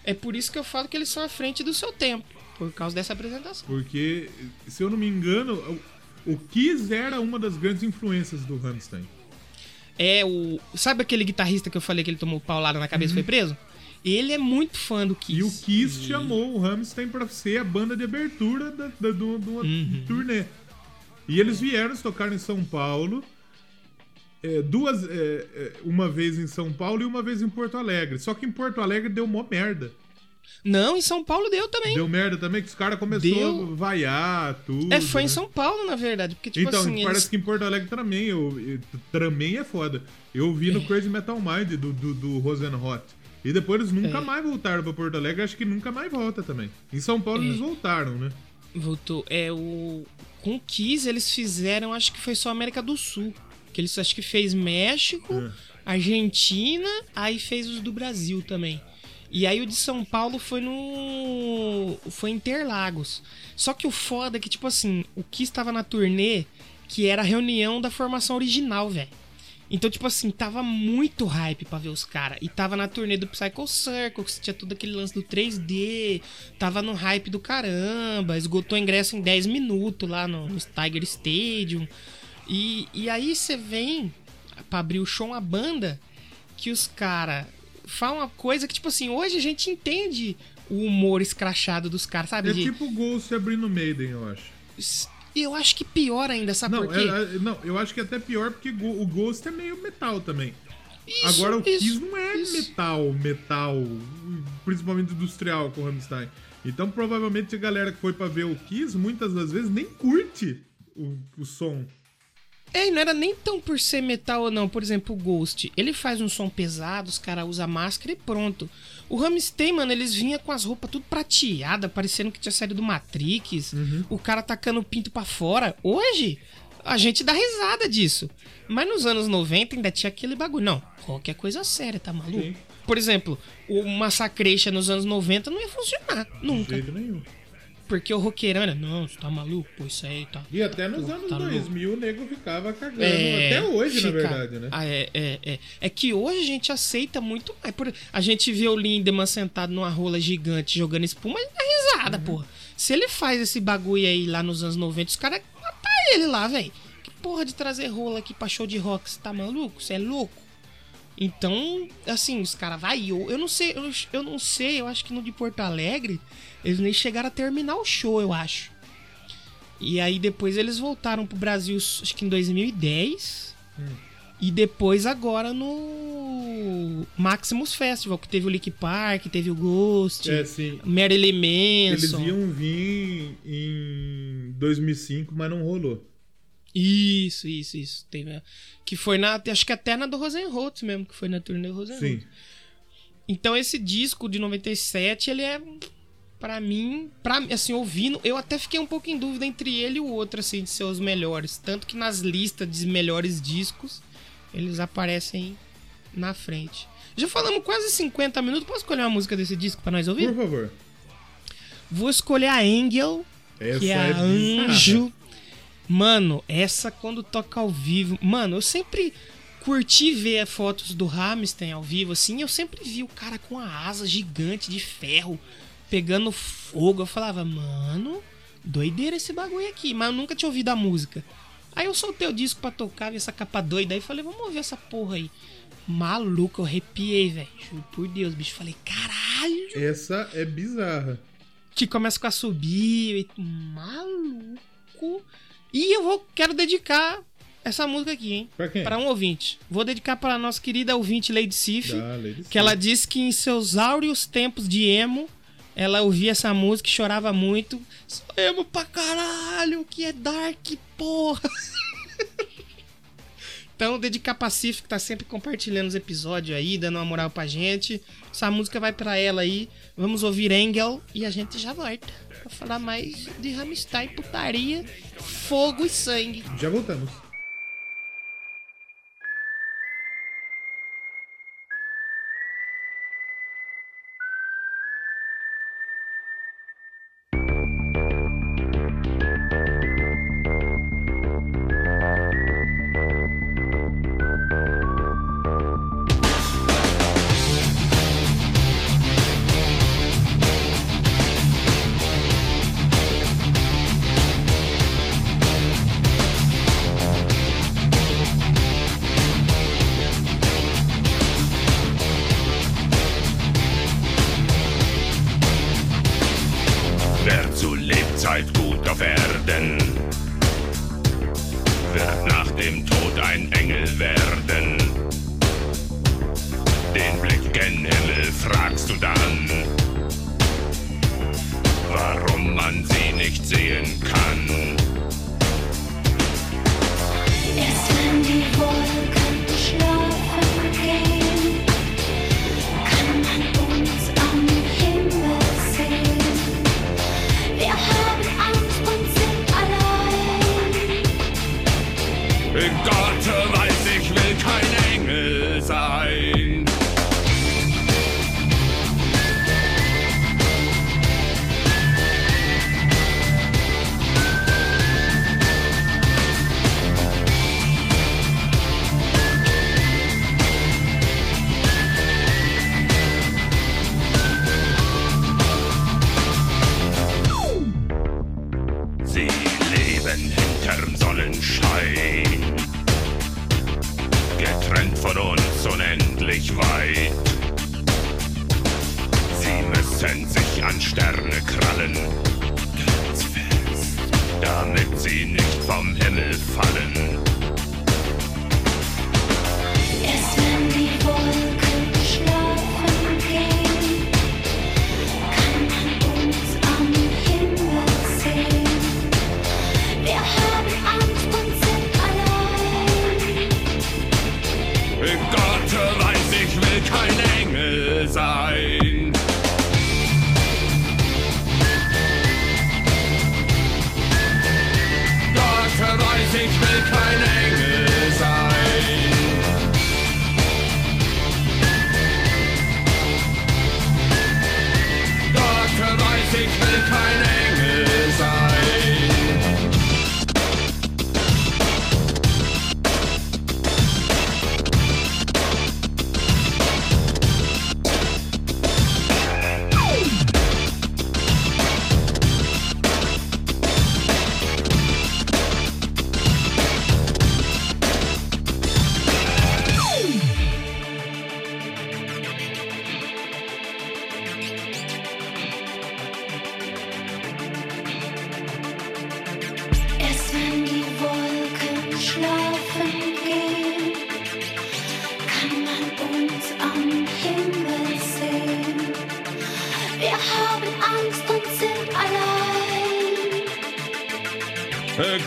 é por isso que eu falo que eles são à frente do seu tempo. Por causa dessa apresentação. porque se eu não me engano, o, Kiss era uma das grandes influências do Rammstein. É o. Sabe aquele guitarrista que eu falei que ele tomou paulada na cabeça e foi preso? Ele é muito fã do Kiss. Uhum. E o Kiss chamou o Rammstein pra ser a banda de abertura da, da, do, do Uhum. turnê. E eles vieram, eles tocaram em São Paulo. É, duas, é, é, uma vez em São Paulo e uma vez em Porto Alegre. Só que em Porto Alegre deu mó merda. Não, em São Paulo deu também. Deu merda também, que os caras começaram a vaiar tudo. É, foi em né? São Paulo, na verdade. Porque, tipo Então, assim, parece eles... que em Porto Alegre também, eu, eu- também é foda. Eu vi no É. Crazy Metal Mind do, do, do Rosenhot. E depois eles nunca É. mais voltaram pra Porto Alegre, acho que nunca mais volta também. Em São Paulo É. eles voltaram, né? Voltou. É o. Com o Kiss eles fizeram, acho que foi só América do Sul. Que eles acho que fez México, É. Argentina, aí fez os do Brasil também. E aí o de São Paulo foi no. Foi em Interlagos. Só que o foda é que, tipo assim, o Kiss tava na turnê que era a reunião da formação original, velho. Então, tipo assim, tava muito hype pra ver os caras. E tava na turnê do Psycho Circle, que tinha todo aquele lance do 3D. Tava no hype do caramba. Esgotou ingresso em 10 minutos lá no, no Tiger Stadium. E, e aí você vem pra abrir o show uma banda que os caras falam uma coisa que, tipo assim, hoje a gente entende o humor escrachado dos caras, sabe? É De- tipo o Ghost abrindo Maiden, eu acho. Eu acho que pior ainda, sabe Não, por quê? é- é- não, eu acho que é até pior porque o Ghost é meio metal também. Isso, Agora o isso, Kiss não é isso. metal, metal, principalmente industrial com o Rammstein. Então provavelmente a galera que foi pra ver o Kiss muitas das vezes nem curte o, o som. É, e não era nem tão por ser metal ou não. Por exemplo, o Ghost. Ele faz um som pesado, os caras usam máscara e pronto. O Rammstein, mano, eles vinham com as roupas tudo prateada, parecendo que tinha saído do Matrix. O cara tacando o pinto pra fora. Hoje, a gente dá risada disso. Mas nos anos 90 ainda tinha aquele bagulho. Não, qualquer coisa séria, tá maluco? Sim. Por exemplo, o Massacration nos anos 90 não ia funcionar. De Nunca. jeito nenhum. Porque o roqueirão era, não, você tá maluco? Pô, isso aí tá. E até nos Pô, anos tá 2000 o nego ficava cagando. É, até hoje, na fica- verdade, né? Ah, é, é, é. É que hoje a gente aceita muito mais. Por- A gente vê o Lindemann sentado numa rola gigante jogando espuma e dá risada, Uhum. porra. Se ele faz esse bagulho aí lá nos anos 90, os caras matam ele lá, velho. Que porra de trazer rola aqui pra show de rock? Você tá maluco? Você é louco? Então, assim, os caras vai. Eu, eu não sei, eu, eu não sei, eu acho que no de Porto Alegre, eles nem chegaram a terminar o show, eu acho. E aí depois eles voltaram pro Brasil, acho que em 2010. E depois agora no Maximus Festival, que teve o Lick Park, teve o Ghost, É, sim. Marilyn Eles Manson. iam vir em 2005, mas não rolou. Isso, isso, isso. Teve, que foi na. Acho que até na do Rosenholtz mesmo, que foi na turnê do Rosenholtz. Sim. Então esse disco de 97, ele é Pra mim, pra, assim, ouvindo, eu até fiquei um pouco em dúvida entre ele e o outro, assim, de ser os melhores. Tanto que nas listas de melhores discos, eles aparecem na frente. Já falamos quase 50 minutos, posso escolher uma música desse disco pra nós ouvir? Por favor. Vou escolher a Angel, Essa que é, a bizarra. Anjo. Mano, essa quando toca ao vivo. Mano, eu sempre curti ver fotos do Rammstein ao vivo, assim. Eu sempre vi o cara com a asa gigante de ferro pegando fogo. Eu falava, mano, doideira esse bagulho aqui. Mas eu nunca tinha ouvido a música. Aí eu soltei o disco pra tocar, vi essa capa doida aí. Falei, vamos ouvir essa porra aí. Maluco, eu arrepiei, velho. Por Deus, bicho. Falei, caralho Essa é bizarra. que começa com a subir, e- maluco. E eu vou quero dedicar essa música aqui, hein? Pra quem? Para um ouvinte. Vou dedicar para a nossa querida ouvinte Lady Sif, que ela disse que em seus áureos tempos de emo, ela ouvia essa música e chorava muito. Sou emo pra caralho, que é dark, porra. Então, dedicar que tá sempre compartilhando os episódios aí, dando uma moral pra gente. Essa música vai pra ela aí. Vamos ouvir Engel e a gente já volta. Pra falar mais de Rammstein, putaria, fogo e sangue. Já voltamos.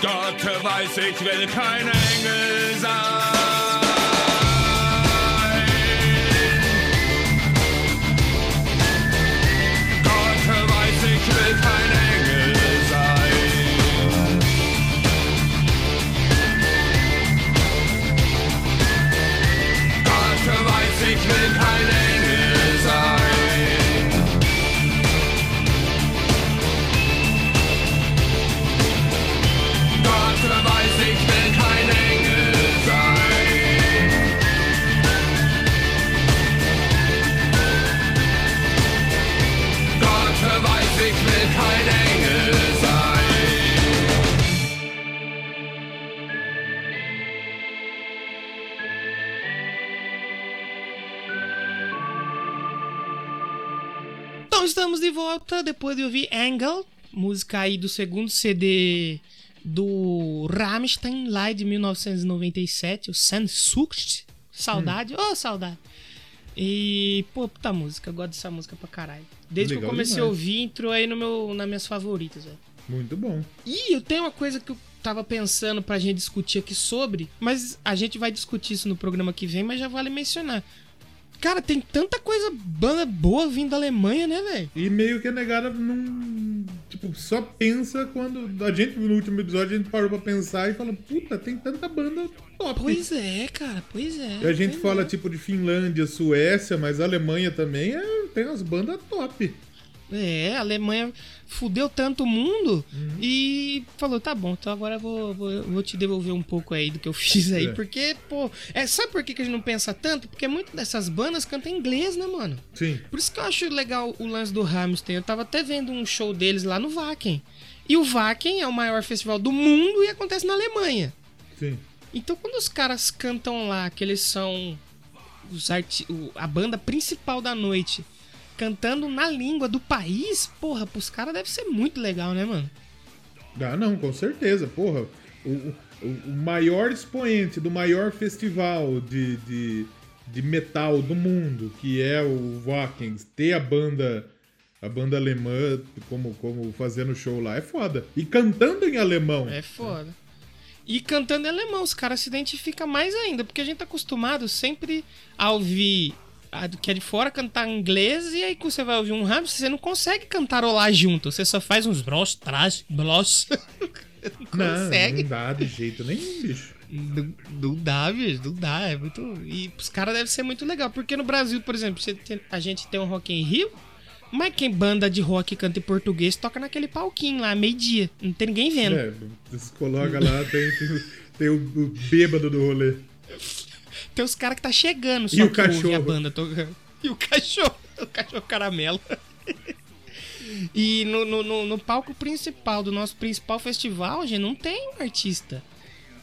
Gott weiß, ich will kein Engel sein. Volta depois de ouvir Angle, música aí do segundo CD do Rammstein, lá de 1997, o Sansucht. Saudade, ô saudade. E, pô, puta música, eu gosto dessa música pra caralho. Desde que Legal eu comecei demais. a ouvir, entrou aí no meu, nas minhas favoritas, velho. Muito bom. E eu tenho uma coisa que eu tava pensando pra gente discutir aqui sobre, mas a gente vai discutir isso no programa que vem, mas já vale mencionar. Cara, tem tanta coisa banda boa vindo da Alemanha, né, velho? E meio que a negada não. Tipo, só pensa quando. A gente, no último episódio, a gente parou pra pensar e fala: puta, tem tanta banda top. Pois é, cara, pois é. E a gente fala é. tipo de Finlândia, Suécia, mas a Alemanha também é, tem umas bandas top. É, a Alemanha fudeu tanto o mundo Uhum. e falou: tá bom, então agora eu vou, vou, vou te devolver um pouco aí do que eu fiz aí. É. Porque, pô, é, sabe por que, que a gente não pensa tanto? Porque muitas dessas bandas cantam em inglês, né, mano? Sim. Por isso que eu acho legal o lance do Rammstein. Eu tava até vendo um show deles lá no Wacken. E o Wacken é o maior festival do mundo e acontece na Alemanha. Sim. Então quando os caras cantam lá, que eles são os arti a banda principal da noite, cantando na língua do país, porra, pros caras deve ser muito legal, né, mano? Ah, não, com certeza. Porra, o, o- o maior expoente do maior festival de, de, de metal do mundo, que é o Wacken, ter a banda. A banda alemã como, como fazendo show lá é foda. E cantando em alemão. É foda. E cantando em alemão, os caras se identificam mais ainda, porque a gente tá acostumado sempre a ouvir a do que é de fora cantar em inglês, e aí que você vai ouvir um rap, você não consegue cantarolar junto, você só faz uns bros, trás, blos. não consegue. não dá de jeito nenhum, bicho. Não, não dá, bicho, não dá. É muito. E os caras deve ser muito legal. Porque no Brasil, por exemplo, tem- a gente tem um Rock em Rio, mas quem banda de rock canta em português toca naquele palquinho lá, meio-dia. Não tem ninguém vendo. É, você coloca lá, tem, tem, tem o, o bêbado do rolê. Tem os caras que tá chegando, só E o ouve a cachorro? banda tocando. E o cachorro, o cachorro caramelo. E no, no, no- no palco principal do nosso principal festival, gente não tem um artista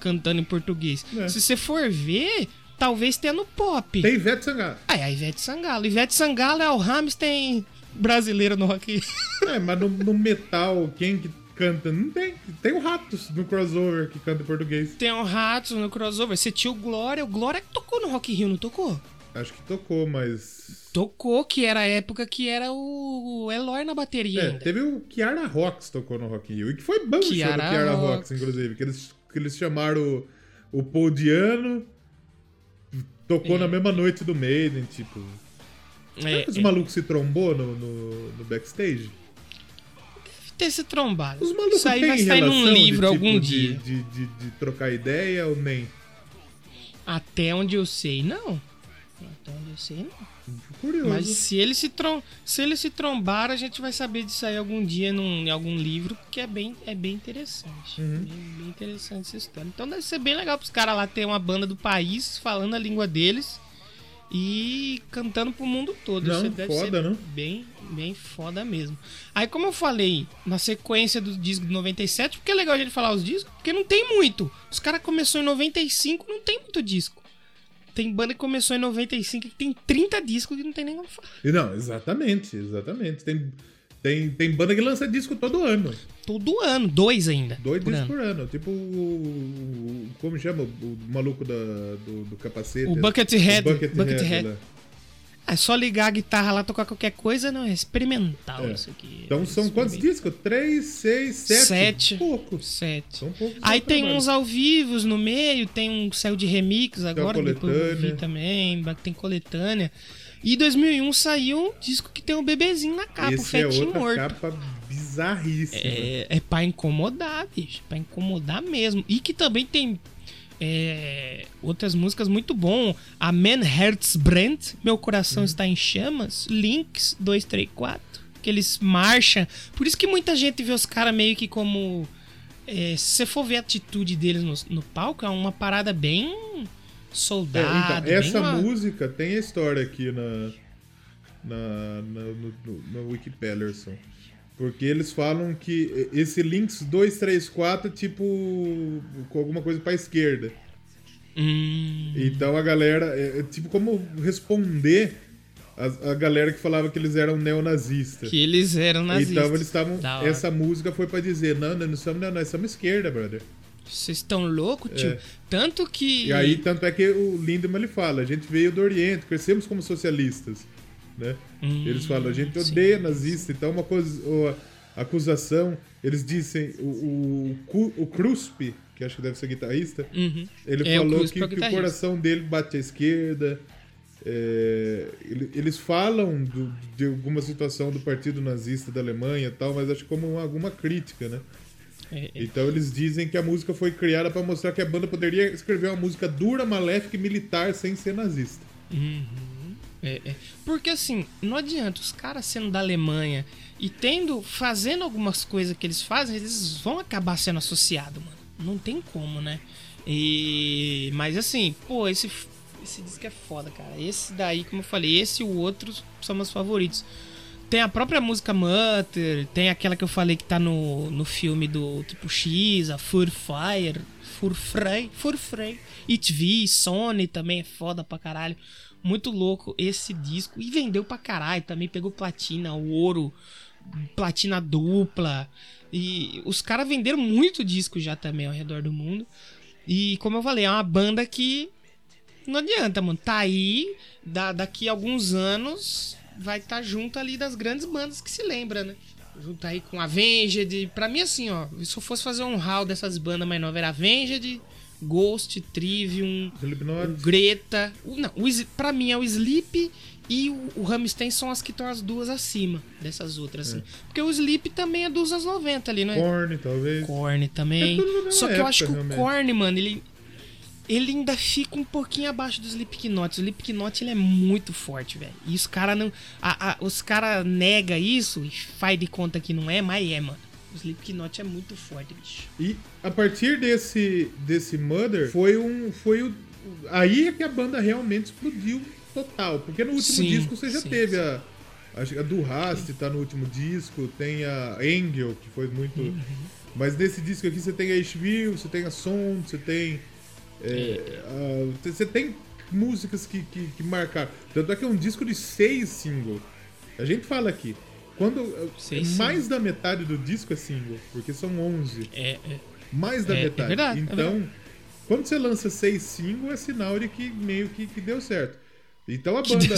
cantando em português. É. Se você for ver, talvez tenha no pop. Tem Ivete Sangalo. Ah, é a Ivete Sangalo. Ivete Sangalo é o Hamstein brasileiro no rock. É, mas no, no metal, quem que canta? Não tem. Tem o Ratos no crossover que canta em português. Tem o Ratos no crossover. Você tinha o Glória. O Glória que tocou no Rock Rio, não tocou? Acho que tocou, mas. Tocou, que era a época que era o Eloy na bateria É, ainda. teve o Kiara Rocks tocou no Rock in Rio. E que foi bom o show do Kiara Rocks. Rocks, inclusive. Que eles, que eles chamaram o, o Paul Diano. Tocou na mesma noite do Maiden, tipo. Será É, que os é, malucos se trombou no, no, no backstage? Ter se trombado. Os malucos Isso aí vai sair num de, livro tipo, algum de, dia. De, de, de trocar ideia ou nem? Até onde eu sei, não. Até onde eu sei, não. Curioso. Mas se ele se, trom... se ele se trombar, a gente vai saber disso aí algum dia num, em algum livro, porque é bem, é bem interessante. Uhum. Bem, bem interessante essa história. Então deve ser bem legal pros caras lá ter uma banda do país falando a língua deles e cantando pro mundo todo. Não, Isso deve foda, ser não? bem, bem foda mesmo. Aí, como eu falei, na sequência do disco de 97, porque é legal a gente falar os discos, porque não tem muito. Os caras começou em 95, não tem muito disco. Tem banda que começou em 95 que tem 30 discos que não tem nem como falar. Não, exatamente, exatamente. Tem, tem, tem banda que lança disco todo ano. Todo ano, dois ainda. Dois por discos ano. por ano. Tipo o. o- Como chama? O, maluco da, do, do capacete. O Buckethead. O Buckethead. Buckethead. lá. É só ligar a guitarra lá, tocar qualquer coisa, não, é experimental É. isso aqui. Então são quantos discos? Três, seis, sete? Sete. Poucos. Sete. São poucos. Aí tem trabalho. uns ao vivo no meio, tem um saiu de remix agora, uma depois eu vi também, tem coletânea. E em 2001 saiu um disco que tem um bebezinho na capa, o Esse é fetinho outra morto. capa bizarríssima. É, é pra incomodar, bicho. Pra incomodar mesmo. E que também tem é, outras músicas muito bom. A Man Herz brennt, Meu Coração Uhum. Está em Chamas. Links 234. Que eles marcham. Por isso que muita gente vê os caras meio que como. é, se você for ver a atitude deles no, no palco, é uma parada bem É, soldado. então, bem essa uma- música tem a história aqui na, na, na, no, no, no Wikipedia. Porque eles falam que esse Links 234 é tipo com alguma coisa pra esquerda. Hum, Então a galera. É, é tipo como responder a, a galera que falava que eles eram neonazistas. que eles eram nazistas. Então eles estavam. Essa música foi pra dizer: não, não, não somos, não, nós somos esquerda, brother. Vocês estão loucos, tio? É. Tanto que. E aí, tanto é que o Lindemann ele fala: a gente veio do Oriente, crescemos como socialistas. Né? Hum, Eles falam: a gente sim. odeia nazista. Então, uma coisa, acusação, eles dizem: o, o, o Kruspe, que acho que deve ser guitarrista, Uhum. ele É, o falou que, é o que o guitarrista. coração dele bate à esquerda. É, ele- eles falam do- de alguma situação do partido nazista da Alemanha e tal, mas acho que como uma- alguma crítica, né? Então eles dizem que a música foi criada para mostrar que a banda poderia escrever uma música dura, maléfica e militar sem ser nazista. É, é. Porque assim, não adianta, os caras sendo da Alemanha e tendo, fazendo algumas coisas que eles fazem, eles vão acabar sendo associados, mano. Não tem como, né? E. Mas assim, pô, esse, esse disco é foda, cara. Esse daí, como eu falei, esse e o outro são meus favoritos. Tem a própria música Mutter, tem aquela que eu falei que tá no, no filme do Tipo X, a Furfire, Furfrey, Furfrey, It V, Sony também é foda pra caralho. Muito louco esse disco. E vendeu pra caralho, também pegou platina, ouro, platina dupla. E os caras venderam muito disco já também ao redor do mundo. E como eu falei, é uma banda que não adianta, mano. Tá aí, da, daqui a alguns anos vai estar junto ali das grandes bandas que se lembra, né? Junto aí com Avenged. Pra mim, assim, ó, se eu fosse fazer um hall dessas bandas mais novas, era Avenged, Ghost, Trivium, o Greta. O, não, o, pra mim é o Sleep e o, o Rammstein são as que estão as duas acima dessas outras, assim. Porque o Sleep também é dos anos 90 ali, né? Korn, talvez. Korn também. É Só que eu época, acho que realmente. o Korn, mano, ele. Ele ainda fica um pouquinho abaixo do Slipknot. O Slipknot ele é muito forte, velho. E os caras não. a- a- os caras nega isso e faz de conta que não é, mas é, mano. O Slipknot é muito forte, bicho. E a partir desse, desse Mother, foi um. Foi o. Aí é que a banda realmente explodiu total. Porque no último Sim, disco você já sim, teve sim. a. Acho que a do Rast tá no último disco, tem a Angel, que foi muito. Uhum. Mas nesse disco aqui você tem a Asheville, você tem a Sound, você tem. É, a- você tem músicas que, que, que marcaram. Tanto é que é um disco de seis singles. A gente fala aqui. Quando Seis mais da metade do disco é single, porque são 11. É, é. Mais da É, é metade. verdade, é então, quando você lança seis singles, é sinal de que meio que, que deu certo. Então a banda,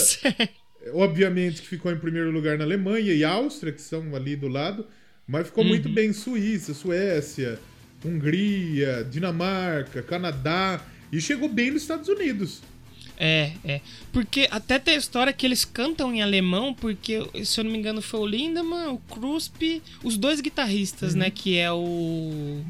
obviamente, que ficou em primeiro lugar na Alemanha e Áustria, que são ali do lado, mas ficou Uhum. muito bem em Suíça, Suécia, Hungria, Dinamarca, Canadá e chegou bem nos Estados Unidos. É, é. Porque até tem a história que eles cantam em alemão, porque, se eu não me engano, foi o Lindemann, o Kruspe, os dois guitarristas, Uhum. né? Que é o.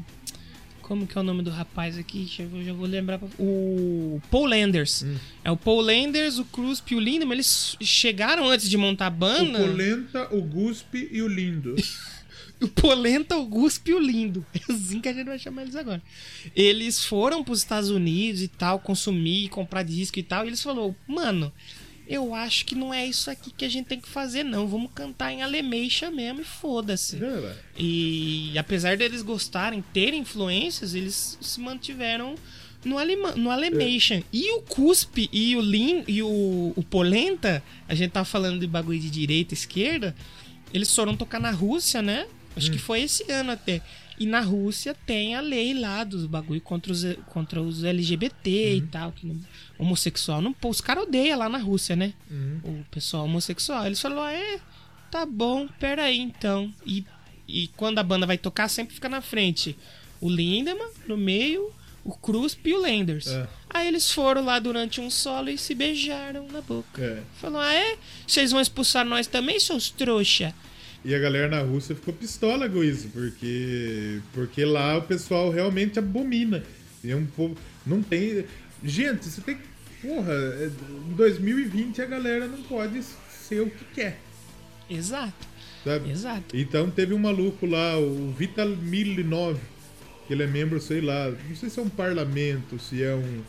Como que é o nome do rapaz aqui? Deixa eu, já vou lembrar. pra- O Paul Landers. Hum. É o Paul Landers, o Kruspe e o Lindemann. Eles chegaram antes de montar a banda. O Polenta, o Guspe e o Lindo. O Polenta, o Guspe e o Lindo. É assim que a gente vai chamar eles agora. Eles foram pros Estados Unidos e tal, consumir, comprar disco e tal. E eles falaram, mano, eu acho que não é isso aqui que a gente tem que fazer, não. Vamos cantar em alemeixa mesmo e foda-se. Cara, E apesar deles gostarem, terem influências, eles se mantiveram no, alema, no Alemation. E o Cuspe e o Lin e o, o Polenta, a gente tá falando de bagulho de direita e esquerda, eles foram tocar na Rússia, né? Acho Hum. que foi esse ano até. E na Rússia tem a lei lá dos bagulho contra os, contra os LGBT e Uhum. tal. Que não- homossexual não. Pô, os caras odeiam lá na Rússia, né? Uhum. O pessoal homossexual. Eles falaram, é, tá bom, pera aí então. E, e quando a banda vai tocar, sempre fica na frente. O Lindemann, no meio, o Krusp e o Lenders. É. Aí eles foram lá durante um solo e se beijaram na boca. É. Falou, ah é? Vocês vão expulsar nós também, seus trouxa? E a galera na Rússia ficou pistola com isso, porque porque lá o pessoal realmente abomina. É um povo. Não tem. Gente, você tem. Porra, é- em 2020 a galera não pode ser o que quer, Exato, sabe? exato. Então teve um maluco lá, o Vital Milinov, que ele é membro, sei lá, não sei se é um parlamento, se é um.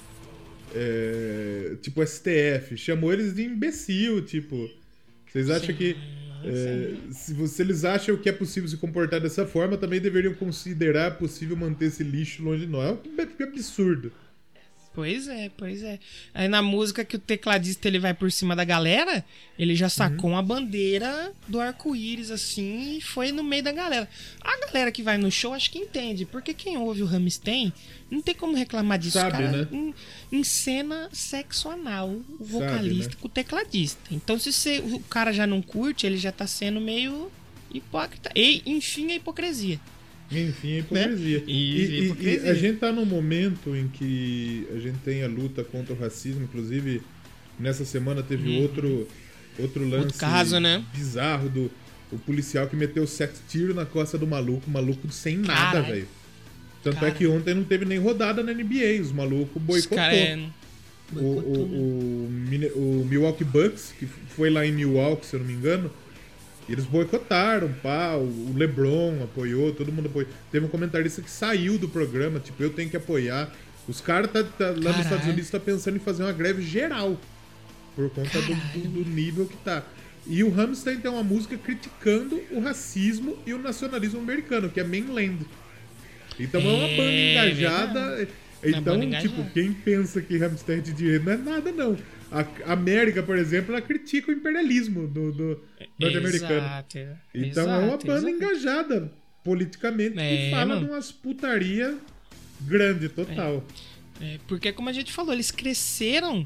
é, tipo STF, chamou eles de imbecil, tipo. Vocês acham que. É, se, você, eles acham que é possível se comportar dessa forma, também deveriam considerar possível manter esse lixo longe de nós. É um absurdo. Pois é, pois é. Aí na música que o tecladista ele vai por cima da galera, ele já sacou uma bandeira do arco-íris assim e foi no meio da galera. A galera que vai no show acho que entende, porque quem ouve o Rammstein não tem como reclamar disso, Sabe, cara. né? Em, em cena sexo anal, o vocalista né? com o tecladista. Então se você- o cara já não curte, ele já tá sendo meio hipócrita. E enfim, a hipocrisia. Enfim, é hipocrisia. Né? E- E, hipocrisia. e a gente tá num momento em que a gente tem a luta contra o racismo, inclusive nessa semana teve outro outro lance caso, né? bizarro do o policial que meteu sete tiros na costa do maluco, maluco sem nada, velho. Tanto é que ontem não teve nem rodada na NBA, os malucos Os boicotou. cara é... O, boicotou, né? o, o, Mine- o Milwaukee Bucks, que foi lá em Milwaukee, se eu não me engano, eles boicotaram, pá, o LeBron apoiou, todo mundo apoiou. Teve um comentarista que saiu do programa, tipo, eu tenho que apoiar. Os caras tá, tá- lá nos. Estados Unidos tá pensando em fazer uma greve geral, por conta do, do- do nível que tá. E o Rammstein tem uma música criticando o racismo e o nacionalismo americano, que é Mainland. Então é uma É, banda engajada. Então, banda engajada. tipo, quem pensa que Rammstein é de direita não é nada, não. A América, por exemplo, ela critica o imperialismo do, do norte-americano. Exato, Então é uma exato, banda exato. engajada politicamente É, que fala mano. de umas putaria grande, total. É, porque, como a gente falou, eles cresceram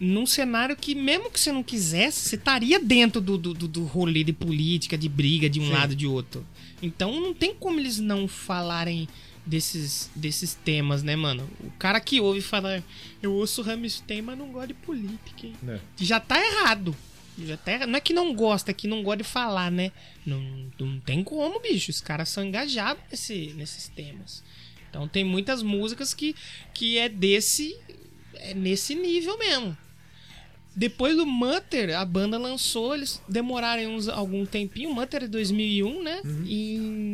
num cenário que, mesmo que você não quisesse, você estaria dentro do, do, do- rolê de política, de briga de um Sim. lado e de outro. Então não tem como eles não falarem desses, desses temas, né, mano? O cara que ouve fala, eu ouço Rammstein, mas não gosto de política, hein? Né? Já tá errado. Já tá errado. Não é que não gosta, é que não gosta de falar, né? Não, não tem como, bicho. Os caras são engajados nesse, nesses temas. Então tem muitas músicas que, que é desse. É nesse nível mesmo. Depois do Mutter, a banda lançou, eles demoraram uns, algum tempinho. Mutter é 2001, né? Uhum. E em-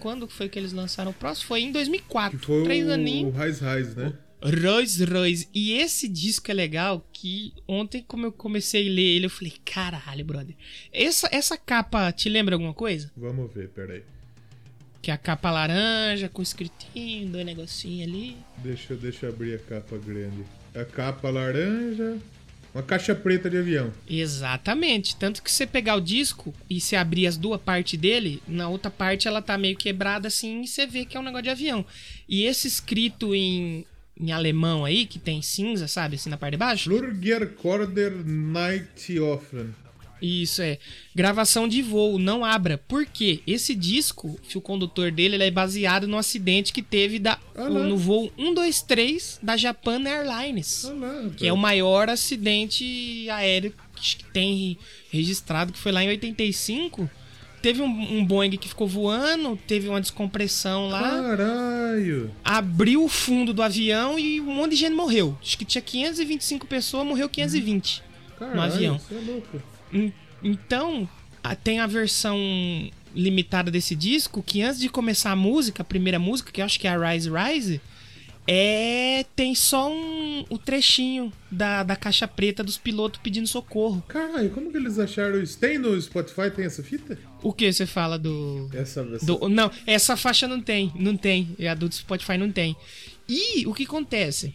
quando foi que eles lançaram o próximo? Foi em 2004. Que foi três o, aninhos. o Rise Rise, né? Rolls Royce. E esse disco é legal que ontem, como eu comecei a ler ele, eu falei, caralho, brother. Essa, essa capa te lembra alguma coisa? Vamos ver, peraí. Que é a capa laranja, com escritinho, dois negocinhos ali. Deixa, deixa eu abrir a capa grande. A capa laranja. Uma caixa preta de avião. Exatamente. Tanto que você pegar o disco e se abrir as duas partes dele, na outra parte ela tá meio quebrada assim e você vê que é um negócio de avião. E esse escrito em, em alemão aí, que tem cinza, sabe, assim na parte de baixo? Flurgerkorder Nightoffen. Isso é. Gravação de voo, não abra. Por quê? Esse disco, o condutor dele, ele é baseado no acidente que teve da, Ah no voo 123 da Japan Airlines. Rapaz. Que é o maior acidente aéreo que tem registrado, que foi lá em 85. Teve um, um Boeing que ficou voando, teve uma descompressão lá, Caralho. abriu o fundo do avião e um monte de gente morreu. Acho que tinha 525 pessoas, morreu 520. Caralho, avião. Você é louco. En- Então, tem a versão limitada desse disco que antes de começar a música, a primeira música, que eu acho que é a Rise Rise, é tem só um, o trechinho da, da caixa preta dos pilotos pedindo socorro. Caralho, como que eles acharam isso? Tem no Spotify, tem essa fita? O que você fala do, Essa, essa... do- Não, essa faixa não tem, não tem. E a do Spotify não tem. E o que acontece?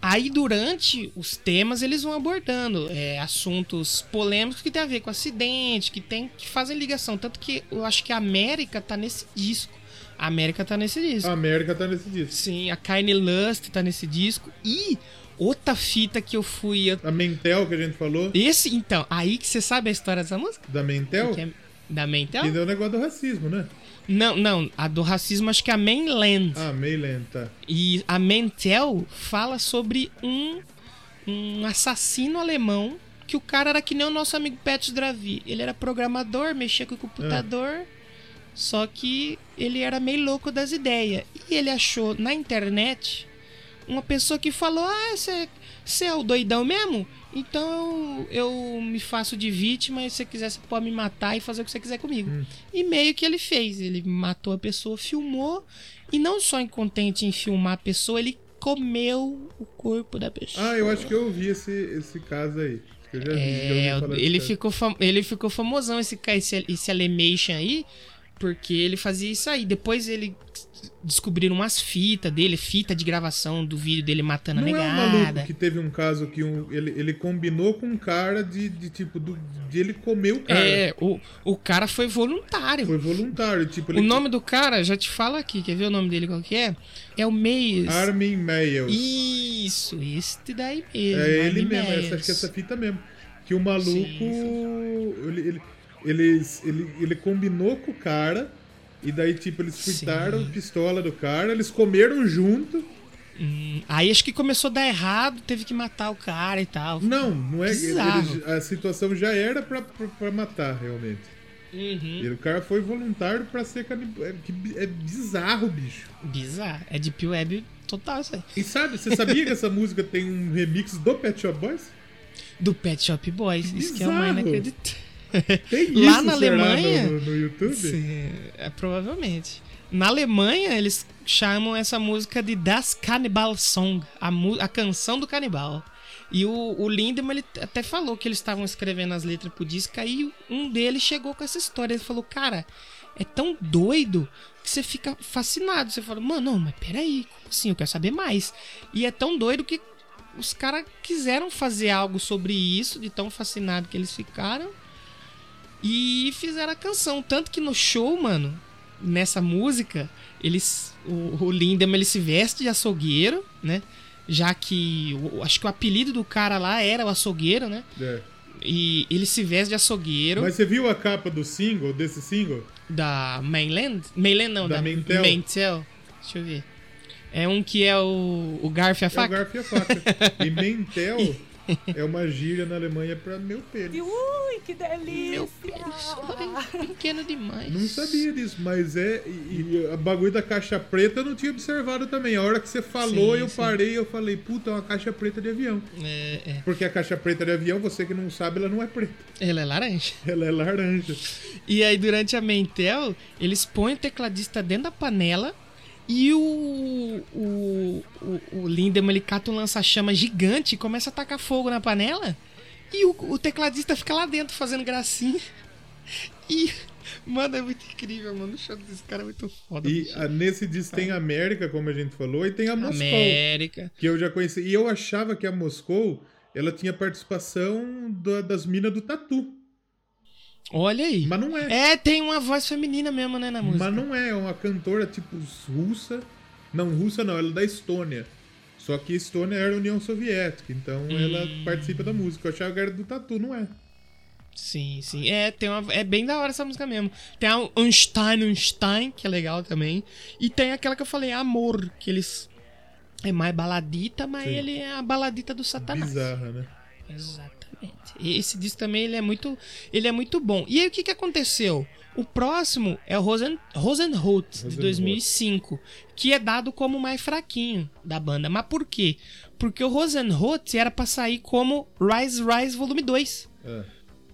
Aí, durante os temas, eles vão abordando é, assuntos polêmicos que tem a ver com acidente, que tem que fazem ligação. Tanto que eu acho que a América tá nesse disco. A América tá nesse disco. A América tá nesse disco. Sim, a Kanye Lust tá nesse disco. E outra fita que eu fui. A Mentel que a gente falou, Esse, então, aí que você sabe a história dessa música? da Mentel, é da Mental? que deu o negócio do racismo, né? Não, não, a do racismo acho que é a Mainland. Ah, meio lenta. E a Mentel fala sobre um, um assassino alemão que o cara era que nem o nosso amigo Petros Dravi. Ele era programador, mexia com o computador, só que ele era meio louco das ideias. E ele achou na internet uma pessoa que falou: Ah, você é o doidão mesmo? Então eu, eu me faço de vítima e se você quiser você pode me matar e fazer o que você quiser comigo. E meio que ele fez. Ele matou a pessoa, filmou. E não só incontente em filmar a pessoa, ele comeu o corpo da pessoa. Ah, eu acho que eu ouvi esse, esse caso aí. Acho que Eu já vi, já É, desse ele ficou, fam- ele ficou famosão esse, esse, esse Alemation aí, porque ele fazia isso aí. Depois ele descobriram umas fitas dele, fita de gravação do vídeo dele matando Não a é um negada. maluco que teve um caso que um- ele, ele combinou com um cara de, de tipo, do- de ele comer o cara. É, o, o cara foi voluntário. Foi voluntário, tipo, O nome do cara, já te falo aqui, quer ver o nome dele qual que é? É o Meias. Armin Meiels. Isso, este daí mesmo. É ele Armin mesmo, essa, acho que é essa fita mesmo. Que o maluco. Sim, Ele, ele, eles- ele, ele combinou com o cara. E daí, tipo, eles Sim. fritaram a pistola do cara, eles comeram junto. Hum, aí acho que começou a dar errado, teve que matar o cara e tal. Não, não é. Bizarro. eles- a situação já era pra, pra, pra matar, realmente. Uhum. E o cara foi voluntário pra ser canibal. É, é bizarro, bicho. Bizarro. É Deep Web total isso aí. E sabe, você sabia que essa música tem um remix do Pet Shop Boys? Do Pet Shop Boys. Isso que é o Bizarro. mais inacreditável. Tem Lá isso, na Alemanha? No, no YouTube? Sim, é, provavelmente. Na Alemanha, eles chamam essa música de Das Cannibal Song, a, a canção do canibal. E o, o Lindemann ele até falou que eles estavam escrevendo as letras pro disco, aí um deles chegou com essa história. Ele falou, cara, é tão doido que você fica fascinado. Você fala, mano, não, mas peraí, como assim? Eu quero saber mais. E é tão doido que os caras quiseram fazer algo sobre isso, de tão fascinado que eles ficaram. E fizeram a canção. Tanto que no show, mano, nessa música, eles. O, o Lindemann ele se veste de açougueiro, né? Já que. o- acho que o apelido do cara lá era o açougueiro, né? É. E ele se veste de açougueiro Mas você viu a capa do single, desse single? da Mainland? Mainland não, Da da, Mentel. Mentel. Deixa eu ver. É um que é o, o garfo e a É o faca? garfo e a faca. e mentel é uma gíria na Alemanha pra meu pênis. Ui, que delícia! Meu pênis. Pequeno demais. Não sabia disso, mas é. E, e a bagulho da caixa preta eu não tinha observado também. A hora que você falou, Sim, eu sim. parei e eu falei, puta, é uma caixa preta de avião. É, é. Porque a caixa preta de avião, você que não sabe, ela não é preta. Ela é laranja. Ela é laranja. E aí, durante a Mentel, eles põem o tecladista dentro da panela e o, o, o, o Lindemann ele cata um lança-chama gigante e começa a tacar fogo na panela. E o, o tecladista fica lá dentro fazendo gracinha. E, mano, é muito incrível, mano. O show desse cara é muito foda. E a- nesse disco tem a América, como a gente falou, e tem a Moscou. América. Que eu já conheci. E eu achava que a Moscou ela tinha participação da- das minas do Tatu. Olha aí. Mas não é. É, tem uma voz feminina mesmo, né, na música. Mas não é, é uma cantora tipo russa. Não, russa não, ela é da Estônia. Só que Estônia era a União Soviética, então ela Hum. participa da música. Eu achava que era do Tatu, não é? Sim, sim. É, tem uma, é bem da hora essa música mesmo. Tem a Einstein, Einstein, que é legal também. E tem aquela que eu falei, Amor, que eles. É mais baladita, mas Sim. ele é a baladita do Satanás. Bizarra, né? Exatamente. Esse disco também ele é muito, ele é muito bom. E aí o que, que aconteceu? O próximo é o Rosen, Rosenholt, de Rosenholt. 2005, que é dado como o mais fraquinho da banda. Mas por quê? Porque o Rosenholt era pra sair como Rise Rise Volume 2. É.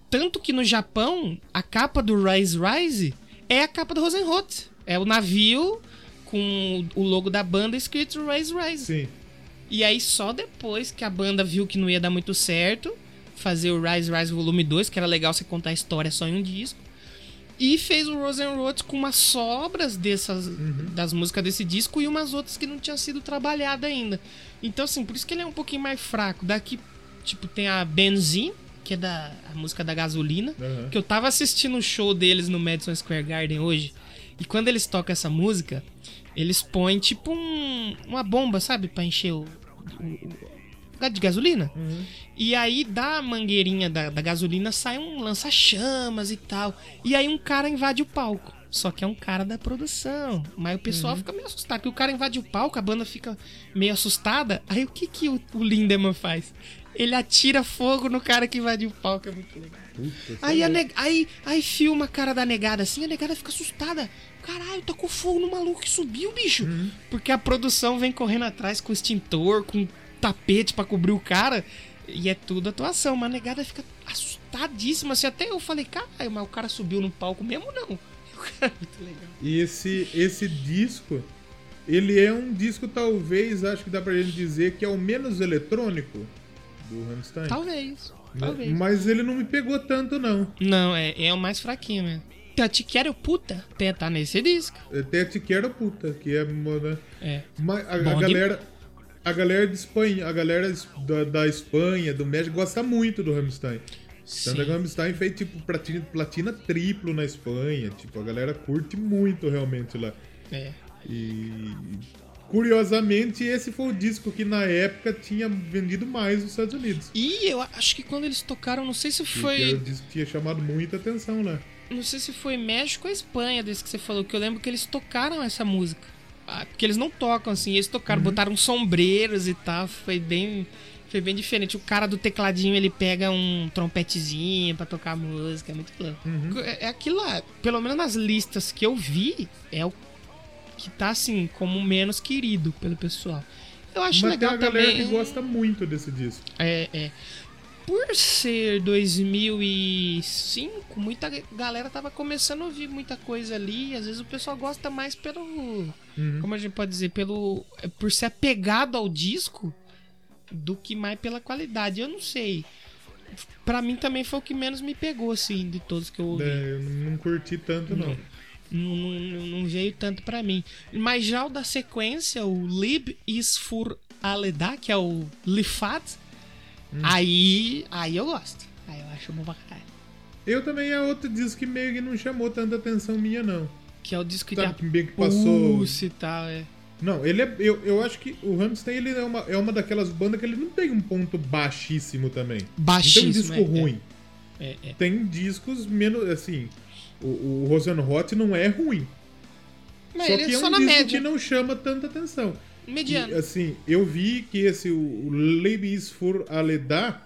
Tanto que no Japão, a capa do Rise Rise é a capa do Rosenholt. É o navio com o logo da banda escrito Rise Rise. Sim. E aí só depois que a banda viu que não ia dar muito certo, fazer o Rise Rise Volume 2, que era legal você contar a história só em um disco, E fez o Rosenrod com umas sobras dessas das músicas desse disco e umas outras que não tinham sido trabalhadas ainda. Então, assim, por isso que ele é um pouquinho mais fraco. Daqui, tipo, tem a Benzine, que é da a música da gasolina. Aham. Que eu tava assistindo o show deles no Madison Square Garden hoje. E quando eles tocam essa música, eles põem tipo um, uma bomba, sabe? Pra encher o- o de gasolina. E aí da mangueirinha da, da gasolina sai um lança-chamas e tal. E aí um cara invade o palco. Só que é um cara da produção. Mas o pessoal fica meio assustado. Porque o cara invade o palco, a banda fica meio assustada. Aí o que, que o, o Lindemann faz? Ele atira fogo no cara que invadiu o palco. É muito legal. Puta, Aí, a só- neg- aí, aí filma a cara da negada assim, a negada fica assustada. Caralho, tacou fogo no maluco que subiu, bicho. Porque a produção vem correndo atrás com extintor, com tapete pra cobrir o cara. E é tudo atuação, mas a negada fica assustadíssima. Assim, até eu falei, caralho, mas o cara subiu no palco mesmo não. O cara é muito legal. E esse, esse disco, ele é um disco, talvez, acho que dá pra gente dizer que é o menos eletrônico do Rammstein. Talvez, Né? talvez. Mas ele não me pegou tanto, não. Não, é, é o mais fraquinho mesmo. Eu te quero puta, tem tá nesse disco. Até te quero puta, que é. né? É. Mas a, a galera. A galera de Espanha, a galera da, da Espanha, do México, gosta muito do Rammstein. Tanto que o Rammstein fez tipo platina, platina triplo na Espanha. Tipo, a galera curte muito realmente lá. É. E curiosamente, esse foi o disco que na época tinha vendido mais nos Estados Unidos. E eu acho que quando eles tocaram, não sei se foi. era o disco que tinha chamado muita atenção lá. Não sei se foi México ou Espanha, desse que você falou, que eu lembro que eles tocaram essa música. Ah, porque eles não tocam assim, eles tocaram, botaram sombreiros e tal, foi bem. Foi bem diferente. O cara do tecladinho ele pega um trompetezinho pra tocar música, é muito louco. É, é aquilo lá, pelo menos nas listas que eu vi, é o que tá assim, como menos querido pelo pessoal. Eu acho Mas legal tem a galera também. que gosta muito desse disco. É, é. Por ser 2005, muita galera tava começando a ouvir muita coisa ali. Às vezes o pessoal gosta mais pelo. Uhum. Como a gente pode dizer? Pelo. é, Por ser apegado ao disco do que mais pela qualidade. Eu não sei. Pra mim também foi o que menos me pegou, assim, de todos que eu ouvi. É, eu não curti tanto, não. Não, não, não- não veio tanto pra mim. Mas já o da sequência, o Lib is for Aleda, que é o Lifat, Hum. aí, aí eu gosto. Aí eu acho bom pra caralho. Eu também é outro disco que meio que não chamou tanta atenção minha, não. Que é o disco que tem que meio que passou. E tal, é. Não, ele é. Eu, eu acho que o Rammstein ele é, uma, é uma daquelas bandas que ele não tem um ponto baixíssimo também. Baixíssimo. Não tem um disco é, ruim. É, é. Tem discos menos. Assim. O, o Rosenrot não é ruim. Mas só ele que é é só um disco média. que não chama tanta atenção. Mediano. E, assim, eu vi que esse, o Ladies for Aleda,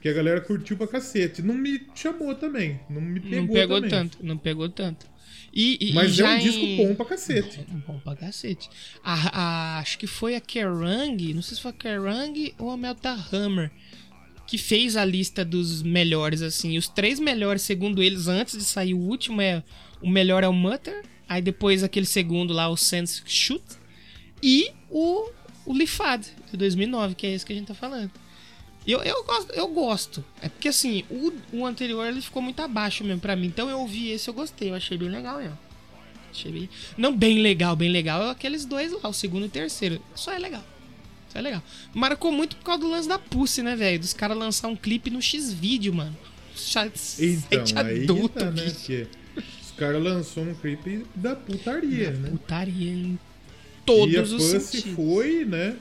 que a galera curtiu pra cacete. Não me chamou também. Não me pegou não pegou também. tanto, não pegou tanto. E, e- Mas é um disco em- bom pra cacete. Bom pra cacete. A- a- acho que foi a Kerrang, não sei se foi a Kerrang ou a Melta Hammer, que fez a lista dos melhores, assim. Os três melhores, segundo eles, antes de sair o último, é o melhor é o Mutter, aí depois aquele segundo lá, o Sense Shoot, e o, o Lifad, de 2009, que é esse que a gente tá falando. Eu, eu, gosto, eu gosto. É porque assim, o, o anterior ele ficou muito abaixo mesmo pra mim. Então eu ouvi esse, eu gostei. Eu achei bem legal mesmo. Achei bem. Não bem legal, bem legal. É aqueles dois lá, o segundo e o terceiro. Só é legal. Só é legal. Marcou muito por causa do lance da Pussy, né, velho? Dos caras lançar um clipe no X-Vídeo, mano. Chat, Então, site aí adulto, tá, né? bicho. Os caras lançou um clipe da putaria, né? Putaria todos os sentidos. foi, né?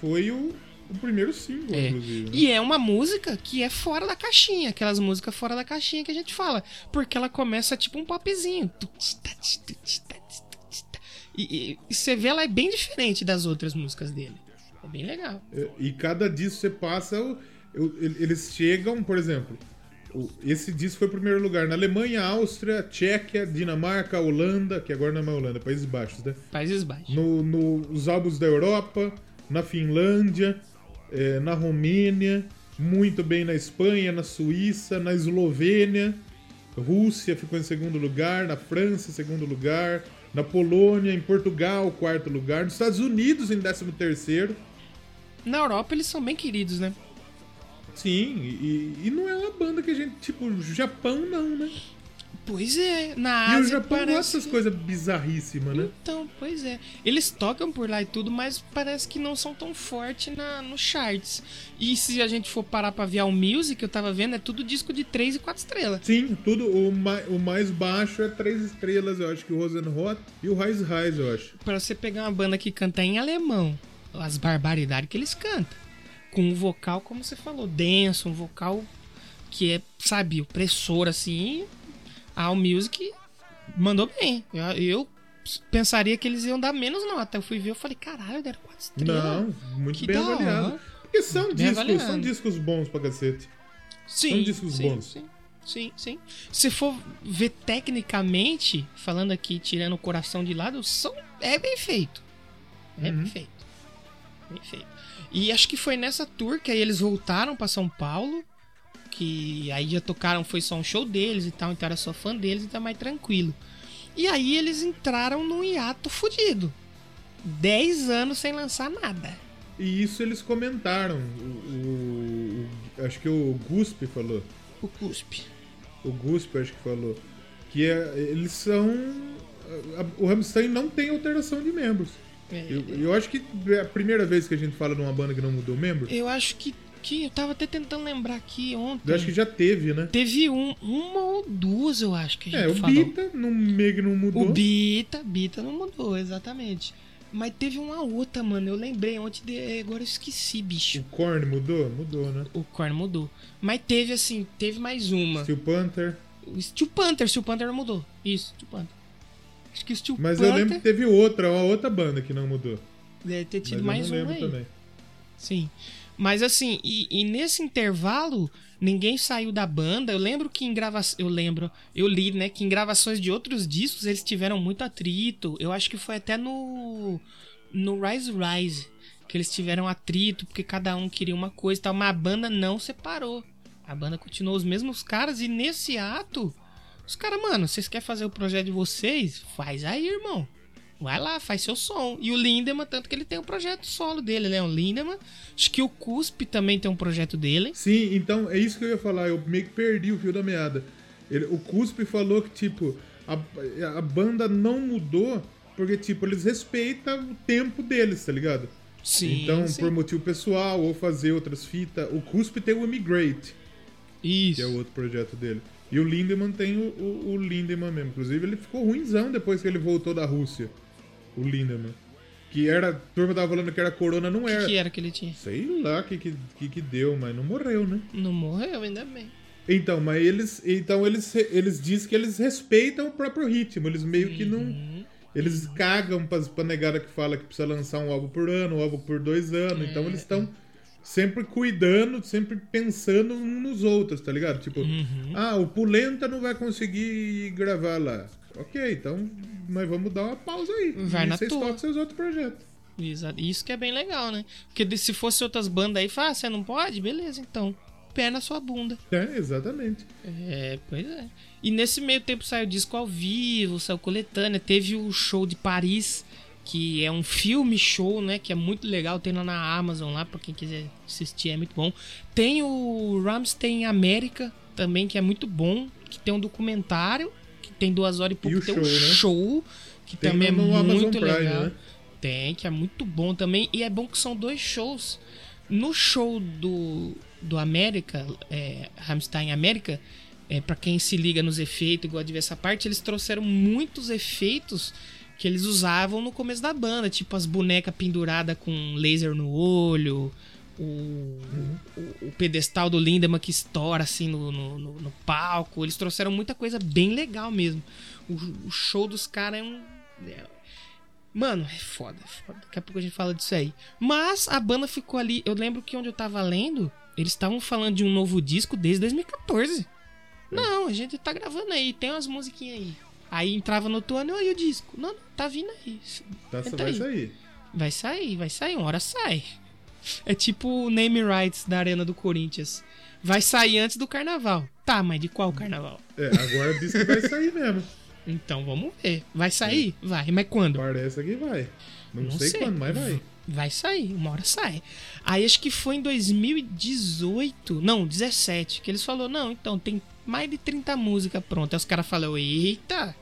Foi o, o primeiro single, É. inclusive. né? E é uma música que é fora da caixinha, aquelas músicas fora da caixinha que a gente fala. Porque ela começa tipo um popzinho. E, e- e você vê ela é bem diferente das outras músicas dele. É bem legal. É, E cada disco você passa, o- o- eles chegam, por exemplo, esse disco foi o primeiro lugar na Alemanha, Áustria, Tchequia, Dinamarca, Holanda, que agora não é mais Holanda, Países Baixos, né? Países Baixos. No, nos álbuns da Europa, na Finlândia, eh, na Romênia, muito bem na Espanha, na Suíça, na Eslovênia, Rússia ficou em segundo lugar, na França, segundo lugar, na Polônia, em Portugal, quarto lugar, nos Estados Unidos, em décimo terceiro. Na Europa eles são bem queridos, né? Sim, e, e não é uma banda que a gente, tipo, Japão não, né? Pois é, na E o Ásia Japão parece... gosta dessas coisas bizarríssimas, né? Então, pois é. Eles tocam por lá e tudo, mas parece que não são tão fortes na, no charts. E se a gente for parar pra ver o music, eu tava vendo, é tudo disco de 3 e 4 estrelas. Sim, tudo. O, mai- o mais baixo é três estrelas, eu acho que o Rosenrot e o Rise Rise, eu acho. Pra você pegar uma banda que canta em alemão, as barbaridades que eles cantam. Com um vocal, como você falou, denso, um vocal que é, sabe, opressor, assim. A All Music mandou bem. Eu, eu pensaria que eles iam dar menos nota. Eu fui ver, eu falei, caralho, deram 4 estrelas. Não, muito Que bem avaliado. hora. Porque são Bem discos, são discos bons pra cacete. Sim, São discos sim, bons. Sim, sim, sim. Se for ver tecnicamente, falando aqui, tirando o coração de lado, são, é bem feito. É Uhum. bem feito. Bem feito. E acho que foi nessa tour que aí eles voltaram pra São Paulo. Que aí já tocaram, foi só um show deles e tal, então era só fã deles e tá mais tranquilo. E aí eles entraram num hiato fudido. 10 anos sem lançar nada. E isso eles comentaram. O, o- o- acho que o Guspe falou. O cuspe. O Guspe acho que falou. Que é- eles são. a- a- o Rammstein não tem alteração de membros. É, Eu, eu acho que é a primeira vez que a gente fala de uma banda que não mudou membro. Eu acho que, que eu tava até tentando lembrar aqui ontem. Eu acho que já teve, né? Teve um, uma ou duas, eu acho que a gente É, o falou. Bita no meio que não mudou. O Bita, Bita não mudou, exatamente. Mas teve uma outra, mano. Eu lembrei ontem, de, agora eu esqueci, bicho. O Korn mudou? Mudou, né? O Korn mudou. Mas teve assim, teve mais uma. Steel Panther. O Steel Panther, Steel Panther não mudou. Isso, Steel Panther. Acho que Steel Mas eu Panther lembro que teve outra, uma outra banda que não mudou. deve ter Mas tido eu mais não uma lembro aí. também. Sim. Mas assim, e, e nesse intervalo, ninguém saiu da banda. Eu lembro que em gravações. Eu lembro, eu li, né, que em gravações de outros discos eles tiveram muito atrito. Eu acho que foi até no. No Rise Rise. Que eles tiveram atrito, porque cada um queria uma coisa e tal. Mas a banda não separou. A banda continuou os mesmos caras, e nesse ato, os caras, mano, vocês querem fazer o projeto de vocês? Faz aí, irmão. Vai lá, faz seu som. E o Lindemann, tanto que ele tem um projeto solo dele, né? O Lindemann. Acho que o Cuspe também tem um projeto dele. Sim, então é isso que eu ia falar. Eu meio que perdi o fio da meada. Ele- o Cuspe falou que, tipo, a, a banda não mudou porque, tipo, eles respeitam o tempo deles, tá ligado? Sim. então, sim. por motivo pessoal ou fazer outras fitas. O Cuspe tem o Emigrate, Isso. que é o outro projeto dele. E o Lindemann tem o, o, o Lindemann mesmo. Inclusive, ele ficou ruimzão depois que ele voltou da Rússia. O Lindemann. Que era. A turma tava falando que era corona, não O era. que, que era que ele tinha? Sei lá o que, que, que deu, mas não morreu, né? Não morreu, ainda bem. Então, mas eles, então eles, eles dizem que eles respeitam o próprio ritmo. Eles meio que não, Uhum. eles cagam pra, pra negada que fala que precisa lançar um álbum por ano, um álbum por dois anos. Então eles estão sempre cuidando, sempre pensando uns nos outros, tá ligado? Tipo, Uhum. ah, o Pulenta não vai conseguir gravar lá. Ok, então nós vamos dar uma pausa aí. Vai e na vocês tua. tocam seus outros projetos. Exato. Isso que é bem legal, né? Porque se fosse outras bandas aí, fala, ah, você não pode? Beleza, então. Pé na sua bunda. É, exatamente. É, pois é. E nesse meio tempo saiu disco ao vivo, saiu coletânea, teve o show de Paris, que é um filme show, né? Que é muito legal, tem lá na Amazon lá, pra quem quiser assistir, é muito bom. Tem o Ramstein América também, que é muito bom, que tem um documentário, que tem duas horas e pouco, o tem show, um né? show, que Tem também é muito Prime, legal. né? Tem, que é muito bom também. E é bom que são dois shows. No show do, do América, é, Rammstein América, é, para quem se liga nos efeitos e gosta de ver essa parte, eles trouxeram muitos efeitos que eles usavam no começo da banda, tipo as bonecas penduradas com laser no olho, o, o, o pedestal do Lindemann que estoura assim no, no, no- no palco. Eles trouxeram muita coisa bem legal mesmo. O, o show dos caras é um. é- Mano, é foda, é foda. Daqui a pouco a gente fala disso aí. Mas a banda ficou ali. Eu lembro que onde eu tava lendo, eles estavam falando de um novo disco desde 2014. Não, a gente tá gravando aí, tem umas musiquinhas aí. Aí entrava no ano e o disco. Não, não, tá vindo aí. Tá, Entra vai aí. sair. Vai sair, vai sair, uma hora sai. É tipo o name rights da Arena do Corinthians. Vai sair antes do carnaval. Tá, mas de qual carnaval? É, agora diz que vai sair mesmo. Então vamos ver. Vai sair? Vai. Mas quando? Parece que vai. Não, Não sei, sei. quando, mas vai. Vai sair, uma hora sai. Aí acho que foi em 2018, não, 17, que eles falaram, não, então tem mais de 30 músicas prontas. Aí os caras falaram, eita,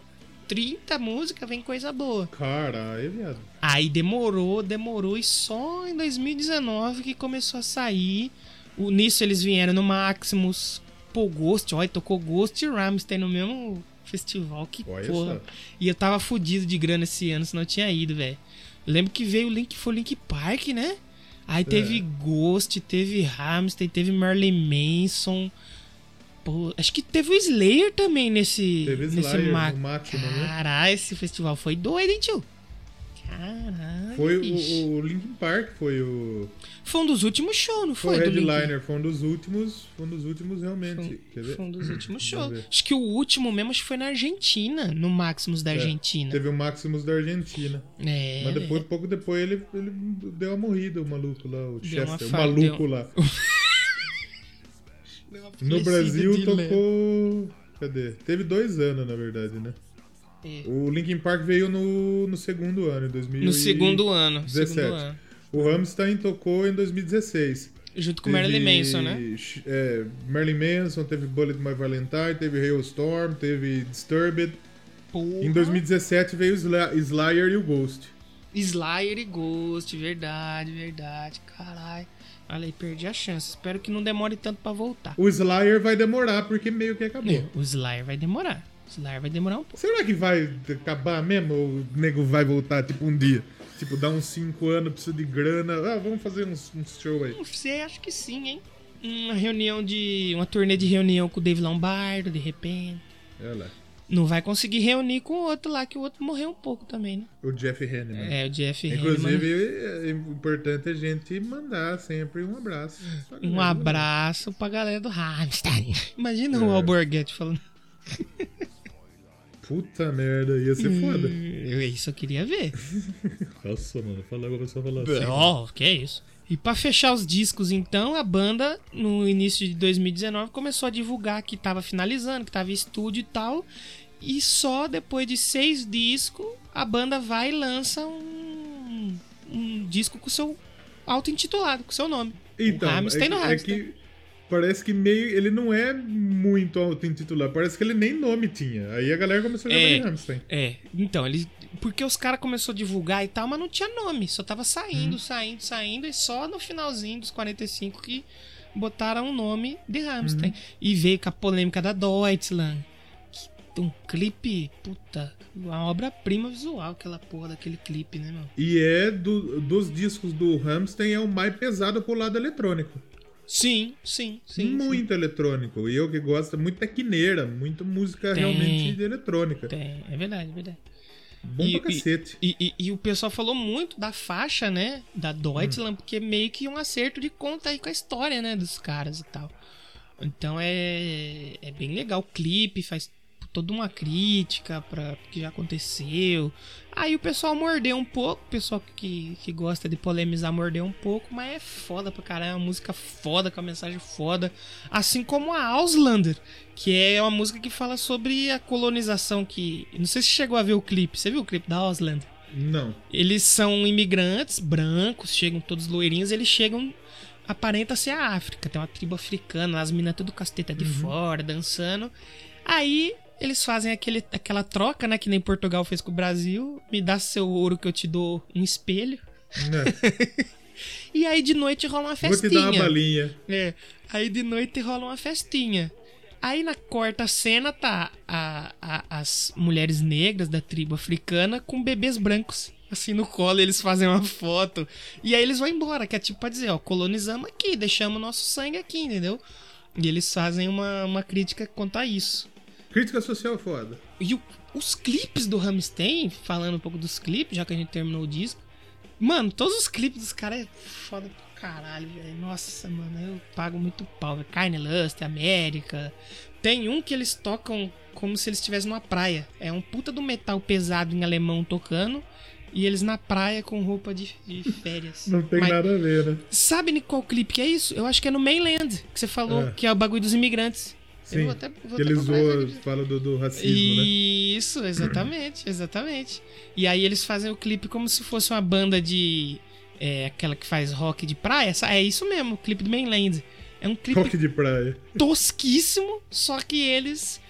30 músicas, vem coisa boa. Caralho, viado. Aí demorou, demorou, e só em 2019 que começou a sair. O, nisso eles vieram no Maximus, pô, Ghost, olha, tocou Ghost e Rammstein no mesmo festival, que Olha porra. só. E eu tava fudido de grana esse ano, senão eu tinha ido, velho. Lembro que veio o Link, foi o Link Park, né? Aí teve É. Ghost, teve Rammstein, teve Marilyn Manson. Pô, acho que teve o Slayer também nesse, Teve nesse Slayer ma- no Máximo, né? Caralho, esse festival foi doido, hein, tio? Caralho. Foi o, o Linkin Park, foi o. Foi um dos últimos shows, não Foi, foi? o headliner, foi um dos últimos. Foi um dos últimos realmente. Quer ver? Foi um dos últimos shows. Acho que o último mesmo acho que foi na Argentina, no Maximus da É, Argentina. Teve o Maximus da Argentina. É, Mas depois, pouco depois, ele, ele deu uma morrida, o maluco lá, o Deu Chester, o maluco deu- lá. No Brasil tocou. Cadê? Teve dois anos, na verdade, né? É. O Linkin Park veio no, no segundo ano, em 2000 No segundo ano. 17. Segundo ano. O Rammstein tocou em 2016. Junto com o Marilyn Manson, né? É, Marilyn Manson, teve Bullet My Valentine, teve Hailstorm, teve Disturbed. Porra. Em 2017 veio Slayer e o Ghost. Slayer e Ghost, verdade, verdade. Caralho. Olha aí, perdi a chance. Espero que não demore tanto pra voltar. O Slayer vai demorar porque meio que acabou. É, O Slayer vai demorar. O Slayer vai demorar um pouco. Será que vai acabar mesmo ou o nego vai voltar tipo um dia? Tipo, dá uns 5 anos, precisa de grana. Ah, vamos fazer uns, uns show aí. Não sei, acho que sim, hein? Uma reunião de. Uma turnê de reunião com o Dave Lombardo, de repente. Olha lá. Não vai conseguir reunir com o outro lá, que o outro morreu um pouco também, né? O Jeff Hanneman. É, o Jeff Inclusive, Hanneman. é importante a gente mandar sempre um abraço. Um abraço pra galera do Rammstein. Imagina É. o Alborguete falando. Puta merda, ia ser foda. Eu, isso eu queria ver. Nossa, mano, fala agora só falar assim. Ó, que é isso. E pra fechar os discos, então, a banda, no início de 2019, começou a divulgar que tava finalizando, que tava em estúdio e tal. E só depois de seis discos, a banda vai e lança um, um disco com seu auto-intitulado, com seu nome. Então, é, no que- é Rammstein. que parece que meio. Ele não é muito auto-intitulado. Parece que ele nem nome tinha. Aí a galera começou a chamar É. de Rammstein. É, então, eles. Porque os caras começaram a divulgar e tal, mas não tinha nome. Só tava saindo, Uhum. saindo, saindo. E só no finalzinho dos 45 que botaram o nome de Rammstein. Uhum. E veio com a polêmica da Deutschland. Que um clipe, puta, uma obra-prima visual, aquela porra daquele clipe, né, mano? E é do- dos discos do Rammstein é o mais pesado pro lado eletrônico. Sim, sim, sim. muito eletrônico. E eu que gosto, muito tequineira, muito música Tem. realmente de eletrônica. sim. Tem, é verdade, é verdade. Bom E- pra cacete. E, e- e o pessoal falou muito da faixa, né? Da Deutschland, Hum. porque é meio que um acerto de conta aí com a história, né? Dos caras e tal. Então é, é bem legal. O clipe faz toda uma crítica para o que já aconteceu. Aí o pessoal mordeu um pouco. O pessoal que, que gosta de polemizar mordeu um pouco. Mas é foda pra caralho. É uma música foda, com a mensagem foda. Assim como a Auslander, que é uma música que fala sobre a colonização que... Não sei se chegou a ver o clipe. Você viu o clipe da Auslander? Não. Eles são imigrantes brancos, chegam todos loirinhos, eles chegam. Aparenta ser a África. Tem uma tribo africana, as minas tudo com as tetas de fora, dançando. Aí eles fazem aquele, aquela troca, né? Que nem Portugal fez com o Brasil. Me dá seu ouro que eu te dou um espelho. Né? E aí de noite rola uma Vou te festinha. dar uma balinha. É. Aí de noite rola uma festinha. Aí na quarta cena tá a- a- as mulheres negras da tribo africana com bebês brancos. Assim no colo, eles fazem uma foto. E aí eles vão embora, que é tipo pra dizer, ó, colonizamos aqui, deixamos nosso sangue aqui, entendeu? E eles fazem uma, uma crítica quanto a isso. Crítica social foda. E o- os clipes do Rammstein, falando um pouco dos clipes, já que a gente terminou o disco. Mano, todos os clipes dos caras é foda pra caralho, velho. Nossa, mano, eu pago muito pau. Carne Lust, América. Tem um que eles tocam como se eles estivessem numa praia. É um puta do metal pesado em alemão tocando. E eles na praia com roupa de, de férias. Não tem Mas nada a ver, né? Sabe qual clipe que é isso? Eu acho que é no Mainland, que você falou, É. que é o bagulho dos imigrantes. Eu Sim. vou até- que ele zoa, fala do, do racismo, né? Isso, exatamente, exatamente. E aí eles fazem o clipe como se fosse uma banda de. É, aquela que faz rock de praia. É isso mesmo, o clipe do Mainland. É um clipe Rock de praia. tosquíssimo, só que eles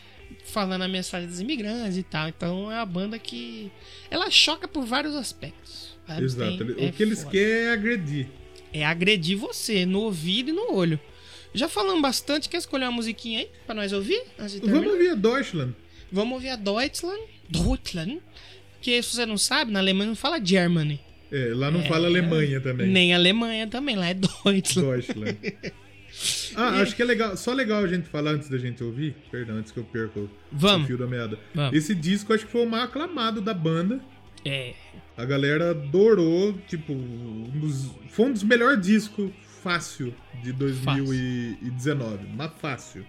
falando a mensagem dos imigrantes e tal. Então é uma banda que. Ela choca por vários aspectos. Exato. Tem- o é que eles foda. querem é agredir. É agredir você no ouvido e no olho. Já falamos bastante, quer escolher uma musiquinha aí pra nós ouvir? Vamos ouvir a Deutschland. Vamos ouvir a Deutschland. Deutschland. Que se você não sabe, na Alemanha não fala Germany. É, lá não fala Alemanha também. Nem Alemanha também, lá é Deutschland. Deutschland. Ah, acho que é legal. Só legal a gente falar antes da gente ouvir. Perdão, antes que eu perca o, Vamos. o fio da meada. Vamos. Esse disco acho que foi o mais aclamado da banda. É. A galera adorou, tipo, um dos, foi um dos melhores discos fácil de 2019, mas fácil.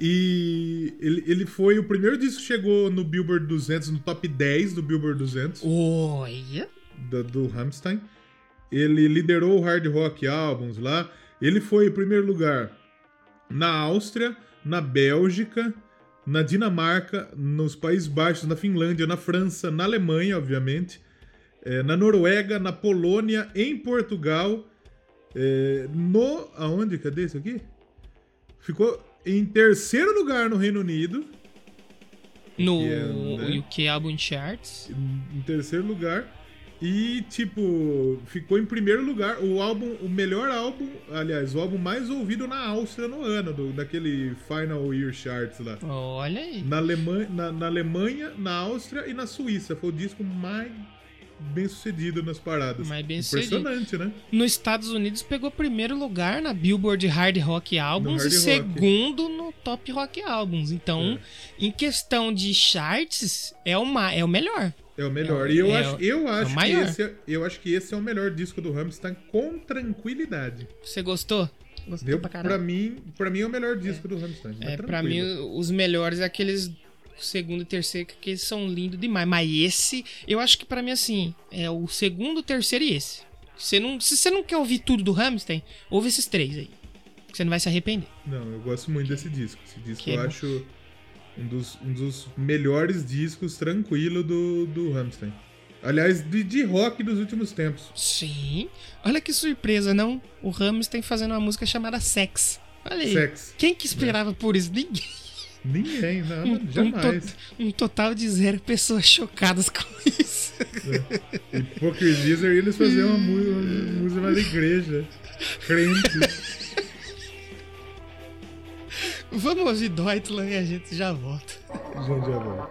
E ele, ele foi o primeiro disco que chegou no Billboard 200, no top 10 do Billboard 200, Olha. do, do Rammstein. Ele liderou o Hard Rock Albums lá. Ele foi em primeiro lugar na Áustria, na Bélgica, na Dinamarca, nos Países Baixos, na Finlândia, na França, na Alemanha, obviamente, eh, na Noruega, na Polônia, em Portugal, eh, no. Aonde? Cadê isso aqui? Ficou em terceiro lugar no Reino Unido, No Que é, né? UK Album Charts. em terceiro lugar. E, tipo, ficou em primeiro lugar o álbum, o melhor álbum, aliás, o álbum mais ouvido na Áustria no ano, do, daquele Final Year Charts lá. Olha aí. Na Alemanha, na, na Alemanha, na Áustria e na Suíça. Foi o disco mais bem sucedido nas paradas. Mais bem sucedido. Impressionante, né? Nos Estados Unidos pegou primeiro lugar na Billboard Hard Rock Albums Hard e Rock. segundo no Top Rock Albums. Então, em questão de charts, é o, ma é o melhor. É o melhor. É e eu é acho, eu, é acho que esse é, eu acho que esse é o melhor disco do Rammstein com tranquilidade. Você gostou? Gostou Deu, pra pra, caralho? mim, pra mim é o melhor disco do Rammstein. mas É, pra mim, os melhores é aqueles segundo e terceiro, que aqueles são lindos demais. Mas esse, eu acho que pra mim, assim, é o segundo, terceiro e esse. Você não, se você não quer ouvir tudo do Hamilton, ouve esses três aí. Que você não vai se arrepender. Não, eu gosto muito desse disco. Esse disco Que eu é acho um dos, um dos melhores discos tranquilo do, do Rammstein. Aliás, de, de rock dos últimos tempos. Sim. Olha que surpresa, não? O Hamilton fazendo uma música chamada Sex. Olha aí. Sex. Quem que esperava por isso? Ninguém. Ninguém, nada, Um, um jamais. to- um total de zero pessoas chocadas com isso. Hipocrisia e eles faziam uma, música na igreja. Crente. Vamos ouvir Deutschland e a gente já volta. Gente, já volto.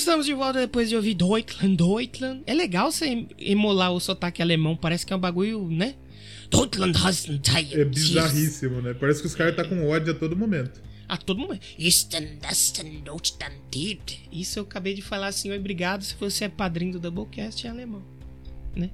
Estamos de volta depois de ouvir Deutschland, Deutschland. É legal você emular o sotaque alemão, parece que é um bagulho, né? Deutschland É bizarríssimo, né? Parece que os caras tá com ódio a todo momento. A todo momento. Isso eu acabei de falar assim, obrigado se você é padrinho do Doublecast em alemão, né?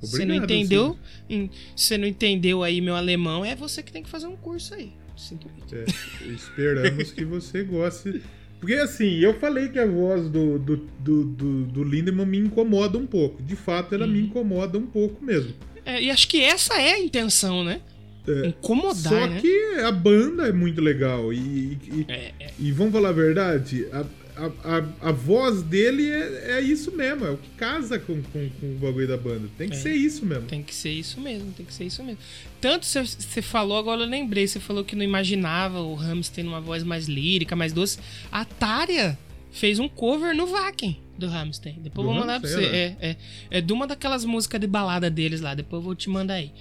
Você não entendeu? Em- Você não entendeu aí meu alemão, é você que tem que fazer um curso aí. Sinto muito. É, esperamos que você goste. Porque assim, eu falei que a voz do, do, do, do, do Lindemann me incomoda um pouco. De fato, ela Uhum. me incomoda um pouco mesmo. É, e acho que essa é a intenção, né? É, Incomodar, Só né? que a banda é muito legal. E, e, É, é. e vamos falar a verdade, a, a, a, a voz dele é, é isso mesmo, é o que casa com, com, com o bagulho da banda. Tem que É. ser isso mesmo. Tem que ser isso mesmo, tem que ser isso mesmo. Tanto você- falou, agora eu lembrei, você falou que não imaginava o Hamster numa voz mais lírica, mais doce. A Tária fez um cover no Vakin do Hamster. Depois Do eu vou mandar pra você. Rammstein, É, é, é de uma daquelas músicas de balada deles lá, depois eu vou te mandar aí.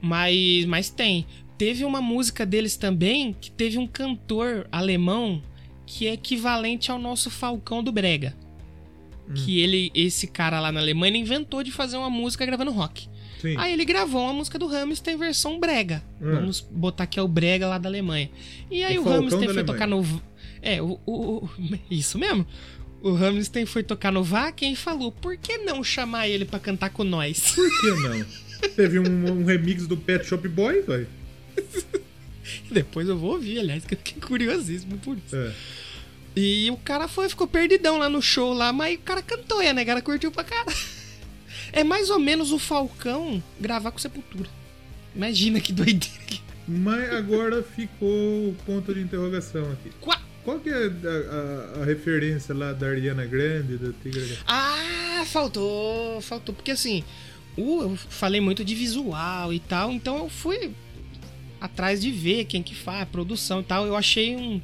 Mas, mas tem. Teve uma música deles também que teve um cantor alemão que é equivalente ao nosso Falcão do Brega. Que ele, esse cara lá na Alemanha, inventou de fazer uma música gravando rock. Sim. Aí ele gravou uma música do em versão brega. Hum. Vamos botar que é o brega lá da Alemanha. E aí O o, da foi tocar no. É, o, o- o- Isso mesmo. O Hamilton foi tocar no Vakin e falou: por que não chamar ele pra cantar com nós? Por que não? Teve um, um remix do Pet Shop Boy, velho. Depois eu vou ouvir, aliás, que eu fiquei curiosíssimo por isso. É. E o cara foi, ficou perdidão lá no show lá, mas o cara cantou, e a negada curtiu pra cara. É mais ou menos o Falcão gravar com Sepultura. Imagina que doideira. Mas agora ficou o ponto de interrogação aqui. Qua- Qual que é a, a- a referência lá da Ariana Grande, da Tigra? Ah, faltou, faltou. Porque assim, o- eu falei muito de visual e tal, então eu fui atrás de ver quem que faz, a produção e tal. Eu achei um,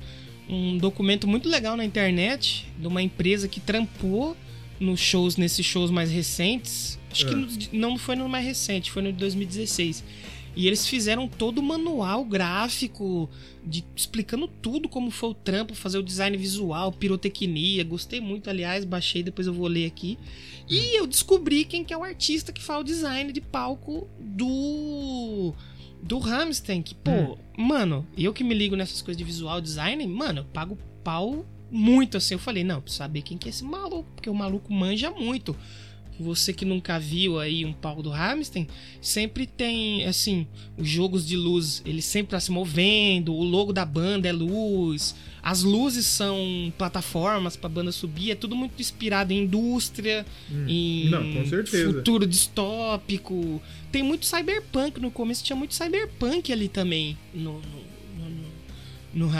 um documento muito legal na internet de uma empresa que trampou nos shows, nesses shows mais recentes. Acho que É. no- não foi no mais recente, foi no de 2016. E eles fizeram todo o manual gráfico, de, explicando tudo como foi o trampo, fazer o design visual, pirotecnia. Gostei muito, aliás, baixei, depois eu vou ler aqui. E eu descobri quem que é o artista que faz o design de palco do do Ramstein, que, pô, mano, eu que me ligo nessas coisas de visual design, mano, eu pago pau muito assim. Eu falei, não, preciso saber quem que é esse maluco, porque o maluco manja muito. Você que nunca viu aí um palco do Ramstein, sempre tem, assim, os jogos de luz, ele sempre tá se movendo, o logo da banda é luz, as luzes são plataformas pra banda subir, é tudo muito inspirado em indústria, em Hum. Não, com certeza. futuro distópico. Tem muito cyberpunk no começo, tinha muito cyberpunk ali também no, no, no, no.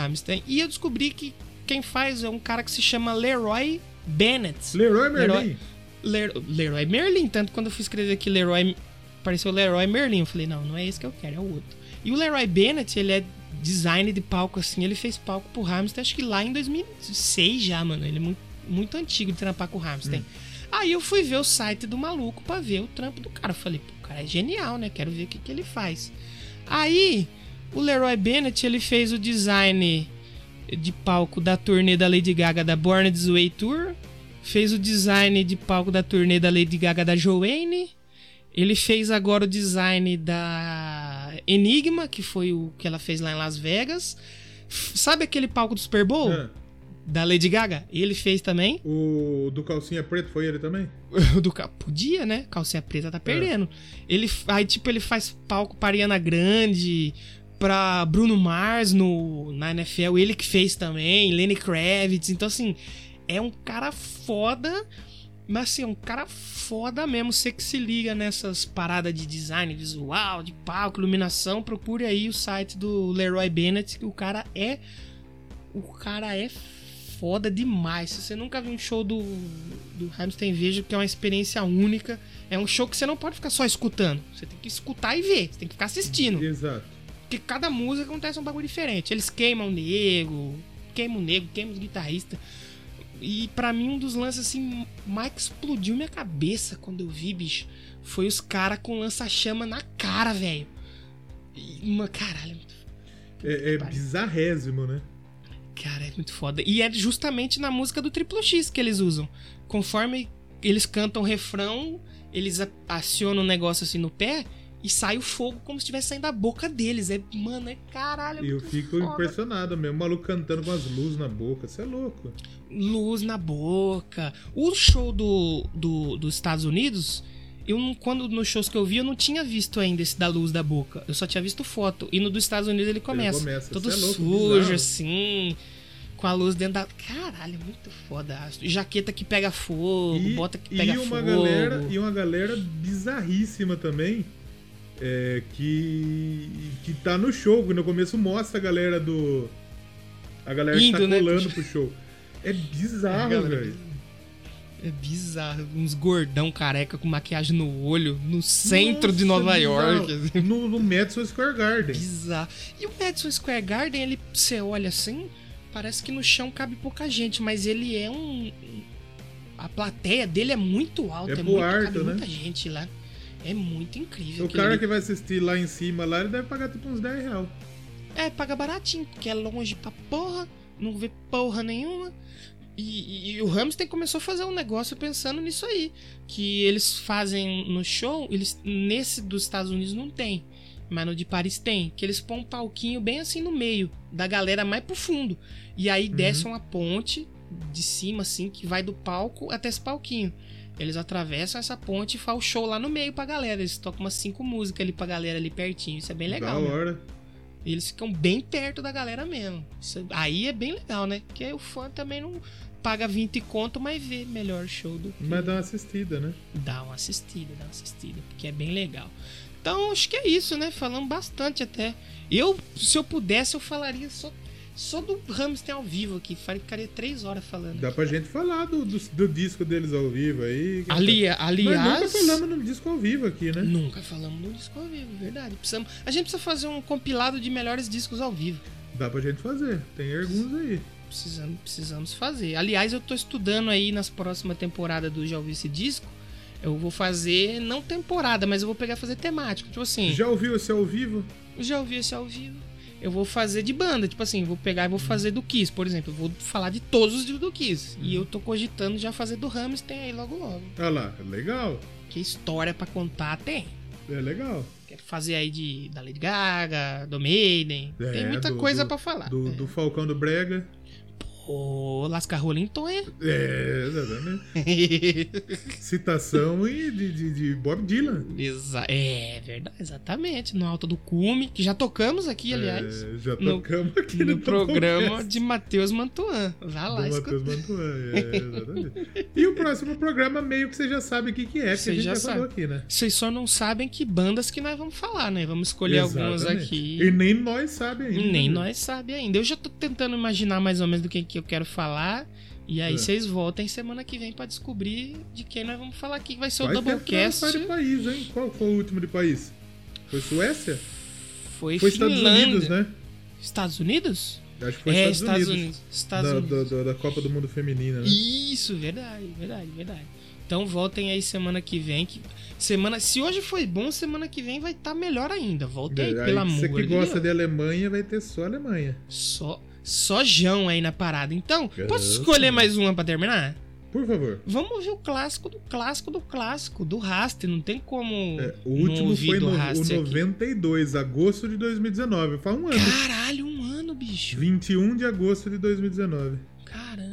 E eu descobri que quem faz é um cara que se chama Leroy Bennett. Leroy Merlin. Leroy- Ler- Leroy Merlin, tanto quando eu fui escrever aqui Leroy, apareceu Leroy Merlin, eu falei, não, não é esse que eu quero, é o outro. E o Leroy Bennett, ele é design de palco assim, ele fez palco pro Hamster, acho que lá em 2006 já, mano, ele é muito, muito antigo de trampar com o Hamster. Aí eu fui ver o site do maluco pra ver o trampo do cara, eu falei, pô, o cara é genial, né, quero ver o que, que ele faz. Aí, o Leroy Bennett, ele fez o design de palco da turnê da Lady Gaga da Born This Way Tour, fez o design de palco da turnê da Lady Gaga da Joanne. Ele fez agora o design da Enigma, que foi o que ela fez lá em Las Vegas. Sabe aquele palco do Super Bowl Ah, da Lady Gaga? Ele fez também. o do calcinha preto foi ele também? O do podia, né? Calcinha preta tá perdendo. Ele aí tipo ele faz palco para Ariana Grande, pra Bruno Mars no na NFL, ele que fez também, Lenny Kravitz. Então assim, é um cara foda, mas assim, é um cara foda mesmo. Você que se liga nessas paradas de design visual, de palco, iluminação, procure aí o site do Leroy Bennett, que o cara é o cara é foda demais. Se você nunca viu um show do, do Hamilton, veja que é uma experiência única. É um show que você não pode ficar só escutando. Você tem que escutar e ver. Você tem que ficar assistindo. Exato. Porque cada música acontece um bagulho diferente. Eles queimam o nego, queimam o nego, queimam os guitarristas. E pra mim, um dos lances assim, mais que explodiu minha cabeça quando eu vi, bicho, foi os caras com lança-chama na cara, velho. Uma caralho, É, é Pariu. bizarrésimo, né? Cara, é muito foda. E é justamente na música do Triplo X que eles usam. Conforme eles cantam o refrão, eles acionam um negócio assim no pé e sai o fogo como se estivesse saindo da boca deles. É, mano, é caralho. é E eu fico foda. impressionado mesmo. O maluco cantando com as luzes na boca. Você é louco. Luz na boca. O show do, do, dos Estados Unidos, eu quando nos shows que eu vi, eu não tinha visto ainda esse da luz da boca. Eu só tinha visto foto. E no dos Estados Unidos ele começa. começa, Todo é louco, sujo, bizarro. assim. Com a luz dentro da. Caralho, muito foda. Jaqueta que pega fogo, E, bota que e pega uma fogo. galera e uma galera bizarríssima também. É, que que tá no show, que no começo mostra a galera do a galera que Indo, tá né? colando pro show. É bizarro, galera velho. É bizarro. Uns gordão careca com maquiagem no olho, no centro de Nossa, Nova bizarro. York. assim. No, no Madison Square Garden. Bizarro. E o Madison Square Garden, ele, você olha assim, parece que no chão cabe pouca gente, mas ele é um. A plateia dele é muito alta, É é, muito, alto, cabe né? muita gente lá. É muito incrível. O cara ali. que vai assistir lá em cima, lá, ele deve pagar tipo uns 10 reais. É, paga baratinho, porque é longe pra porra, não vê porra nenhuma. E, e- e o Hamilton começou a fazer um negócio pensando nisso aí. Que eles fazem no show, eles nesse dos Estados Unidos não tem. Mas no de Paris tem. Que eles põem um palquinho bem assim no meio, da galera mais pro fundo. E aí desce uma ponte de cima, assim, que vai do palco até esse palquinho. Eles atravessam essa ponte e fazem o show lá no meio pra galera. Eles tocam umas cinco músicas ali pra galera ali pertinho. Isso é bem legal. da né? hora. Eles ficam bem perto da galera mesmo. Isso- aí é bem legal, né? Porque aí o fã também não paga 20 conto, mas vê melhor show do que Mas dá uma assistida, né? dá uma assistida, dá uma assistida, porque é bem legal. Então, acho que é isso, né? Falamos bastante até. Eu, se eu pudesse, eu falaria só, só do Hamilton ao vivo aqui. Ficaria três horas falando. Dá pra gente falar do, do, do disco deles ao vivo aí. Ali, Nós aliás. nunca falamos no disco ao vivo aqui, né? Nunca falamos no disco ao vivo, verdade. Precisamos, a gente precisa fazer um compilado de melhores discos ao vivo. Dá pra gente fazer. Tem alguns aí. Precisamos, precisamos fazer. Aliás, eu tô estudando aí nas próximas temporadas do Já Ouvi Esse Disco. Eu vou fazer, não temporada, mas eu vou pegar e fazer temático. Tipo assim, Já ouviu esse ao vivo? já ouvi esse ao vivo. Eu vou fazer de banda, tipo assim, vou pegar e vou fazer do Kiss, por exemplo. Eu vou falar de todos os do Kiss. E eu tô cogitando já fazer do Hamilton aí logo logo. Olha lá, legal. Que história pra contar tem. É legal. Quero fazer aí de da Lady Gaga, do Maiden. É, tem muita do- coisa pra falar. Do, É. do Falcão do Brega. Pô, Lasca Rola em Tonha. É, exatamente. Citação de, de, de Bob Dylan. Exa é verdade, exatamente. No Alto do Cume, que já tocamos aqui, aliás. É, já no- tocamos aqui no no programa de Matheus Mantuan. Vá lá, escuta. Matheus Mantuan. É, exatamente. E o próximo programa, meio que você já sabe o que, que é, que a gente já já falou aqui, né? Vocês só não sabem que bandas que nós vamos falar, né? Vamos escolher algumas Exatamente. aqui. E nem nós sabe ainda. Nem né? nós sabe ainda. Eu já tô tentando imaginar mais ou menos do que, que eu quero falar. E aí É. vocês voltem semana que vem pra descobrir de quem nós vamos falar aqui. que Vai ser o Vai ter Doublecast. de país, hein? Qual foi o último de país? Foi Suécia? Foi, Foi Estados. Unidos, né? Estados Unidos? Acho que foi é, Estados, Estados Unidos. Unidos. Estados da, Unidos. da- da- da Copa do Mundo Feminina, né? Isso, verdade, verdade, verdade. Então voltem aí semana que vem. Que... Semana... Se hoje foi bom, semana que vem vai estar melhor ainda. Voltem aí, pelo amor Você de que gosta Deus. de Alemanha, vai ter só Alemanha. Só, só Jão aí na parada. Então, posso Nossa. escolher mais uma pra terminar? Por favor. Vamos ouvir o clássico do clássico do clássico, do Raster. Não tem como. É, o último foi no, o Raster aqui. 92, agosto de 2019. Faz um ano. Caralho, um ano, bicho. 21 de agosto de 2019. Caramba.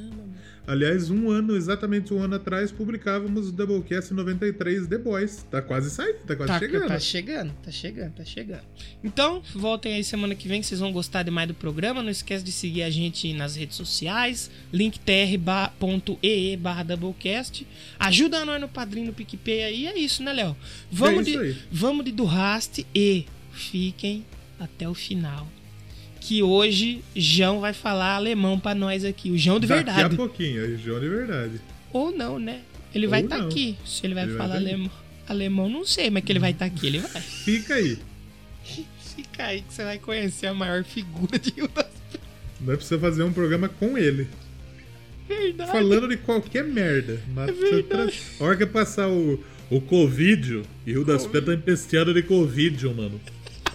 Aliás, um ano, exatamente um ano atrás, publicávamos o Doublecast 93 The Boys. Tá quase saindo, tá quase Tá chegando. tá chegando, tá chegando, tá chegando. Então, voltem aí semana que vem, que vocês vão gostar demais do programa. Não esquece de seguir a gente nas redes sociais, linktr.ee barra Doublecast. Ajuda nós no padrinho no PicPay aí, é isso, né, Léo? Vamos, É de, aí. vamos de do Rast e fiquem até o final. Que hoje João vai falar alemão pra nós aqui. O João de Daqui verdade. a pouquinho, aí João de verdade. Ou não, né? Ele vai Ou estar não. aqui. Se ele vai Ele vai falar tá aqui. alemão. Alemão, não sei, mas que ele vai estar aqui, ele vai. Fica aí. Fica aí que você vai conhecer a maior figura de Rio das Nós precisamos fazer um programa com ele. Verdade. Falando de qualquer merda. Mas É verdade. A hora que passar o, o Covid, e o das Pedras tá empesteado de Covid, mano.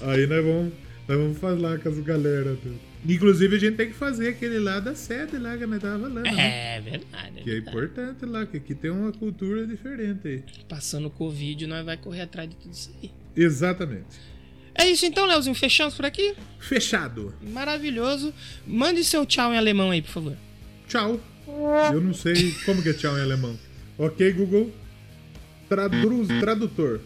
Aí nós vamos, vamos falar com as galera. tudo. Inclusive, a gente tem que fazer aquele lá da sede lá que nós tava falando. né? É verdade. Que é verdade. importante lá, que aqui tem uma cultura diferente aí. Passando o Covid, nós vai correr atrás de tudo isso aí. Exatamente. É isso então, Leozinho. Fechamos por aqui? Fechado. Maravilhoso. Mande seu tchau em alemão aí, por favor. Tchau. Eu não sei como que é tchau em alemão. Ok, Google. Traduz, tradutor.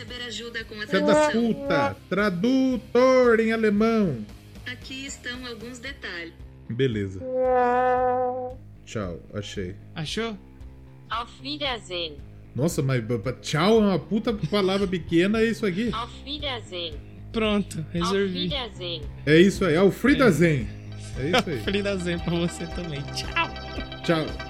Receber ajuda com a Filha da tradução, puta. Tradutor em alemão. aqui estão alguns detalhes. Beleza. Tchau, achei. Achou? Auf Wiedersehen. Nossa, mas tchau é uma puta palavra pequena, é isso aqui. Auf Wiedersehen. Pronto, Auf resolvi. Wiedersehen. É isso aí, é o Frida Zen. É isso aí. Frida Zen pra você também. Tchau. Tchau.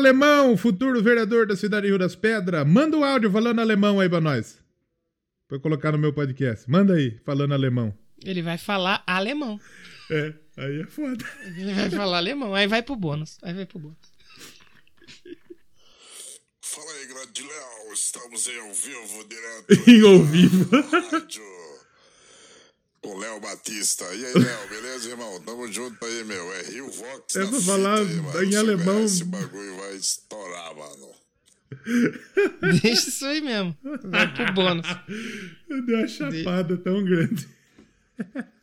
Alemão, futuro vereador da cidade de Rio das Pedras, manda o áudio falando alemão aí pra nós. Pra eu colocar no meu podcast. Manda aí, falando alemão. Ele vai falar alemão. É, aí é foda. Ele vai falar alemão. Aí vai pro bônus. Aí vai pro bônus. Fala aí, grande Léo. Estamos aí ao vivo, direto Em ao vivo. O Léo Batista. E aí, Léo, beleza, irmão? Tamo junto aí, meu. É Rio Vox. Pra fita falar aí, mano. em alemão. Esse bagulho vai estourar, mano. Deixa isso aí mesmo. Vai pro bônus. Deu uma chapada tão grande.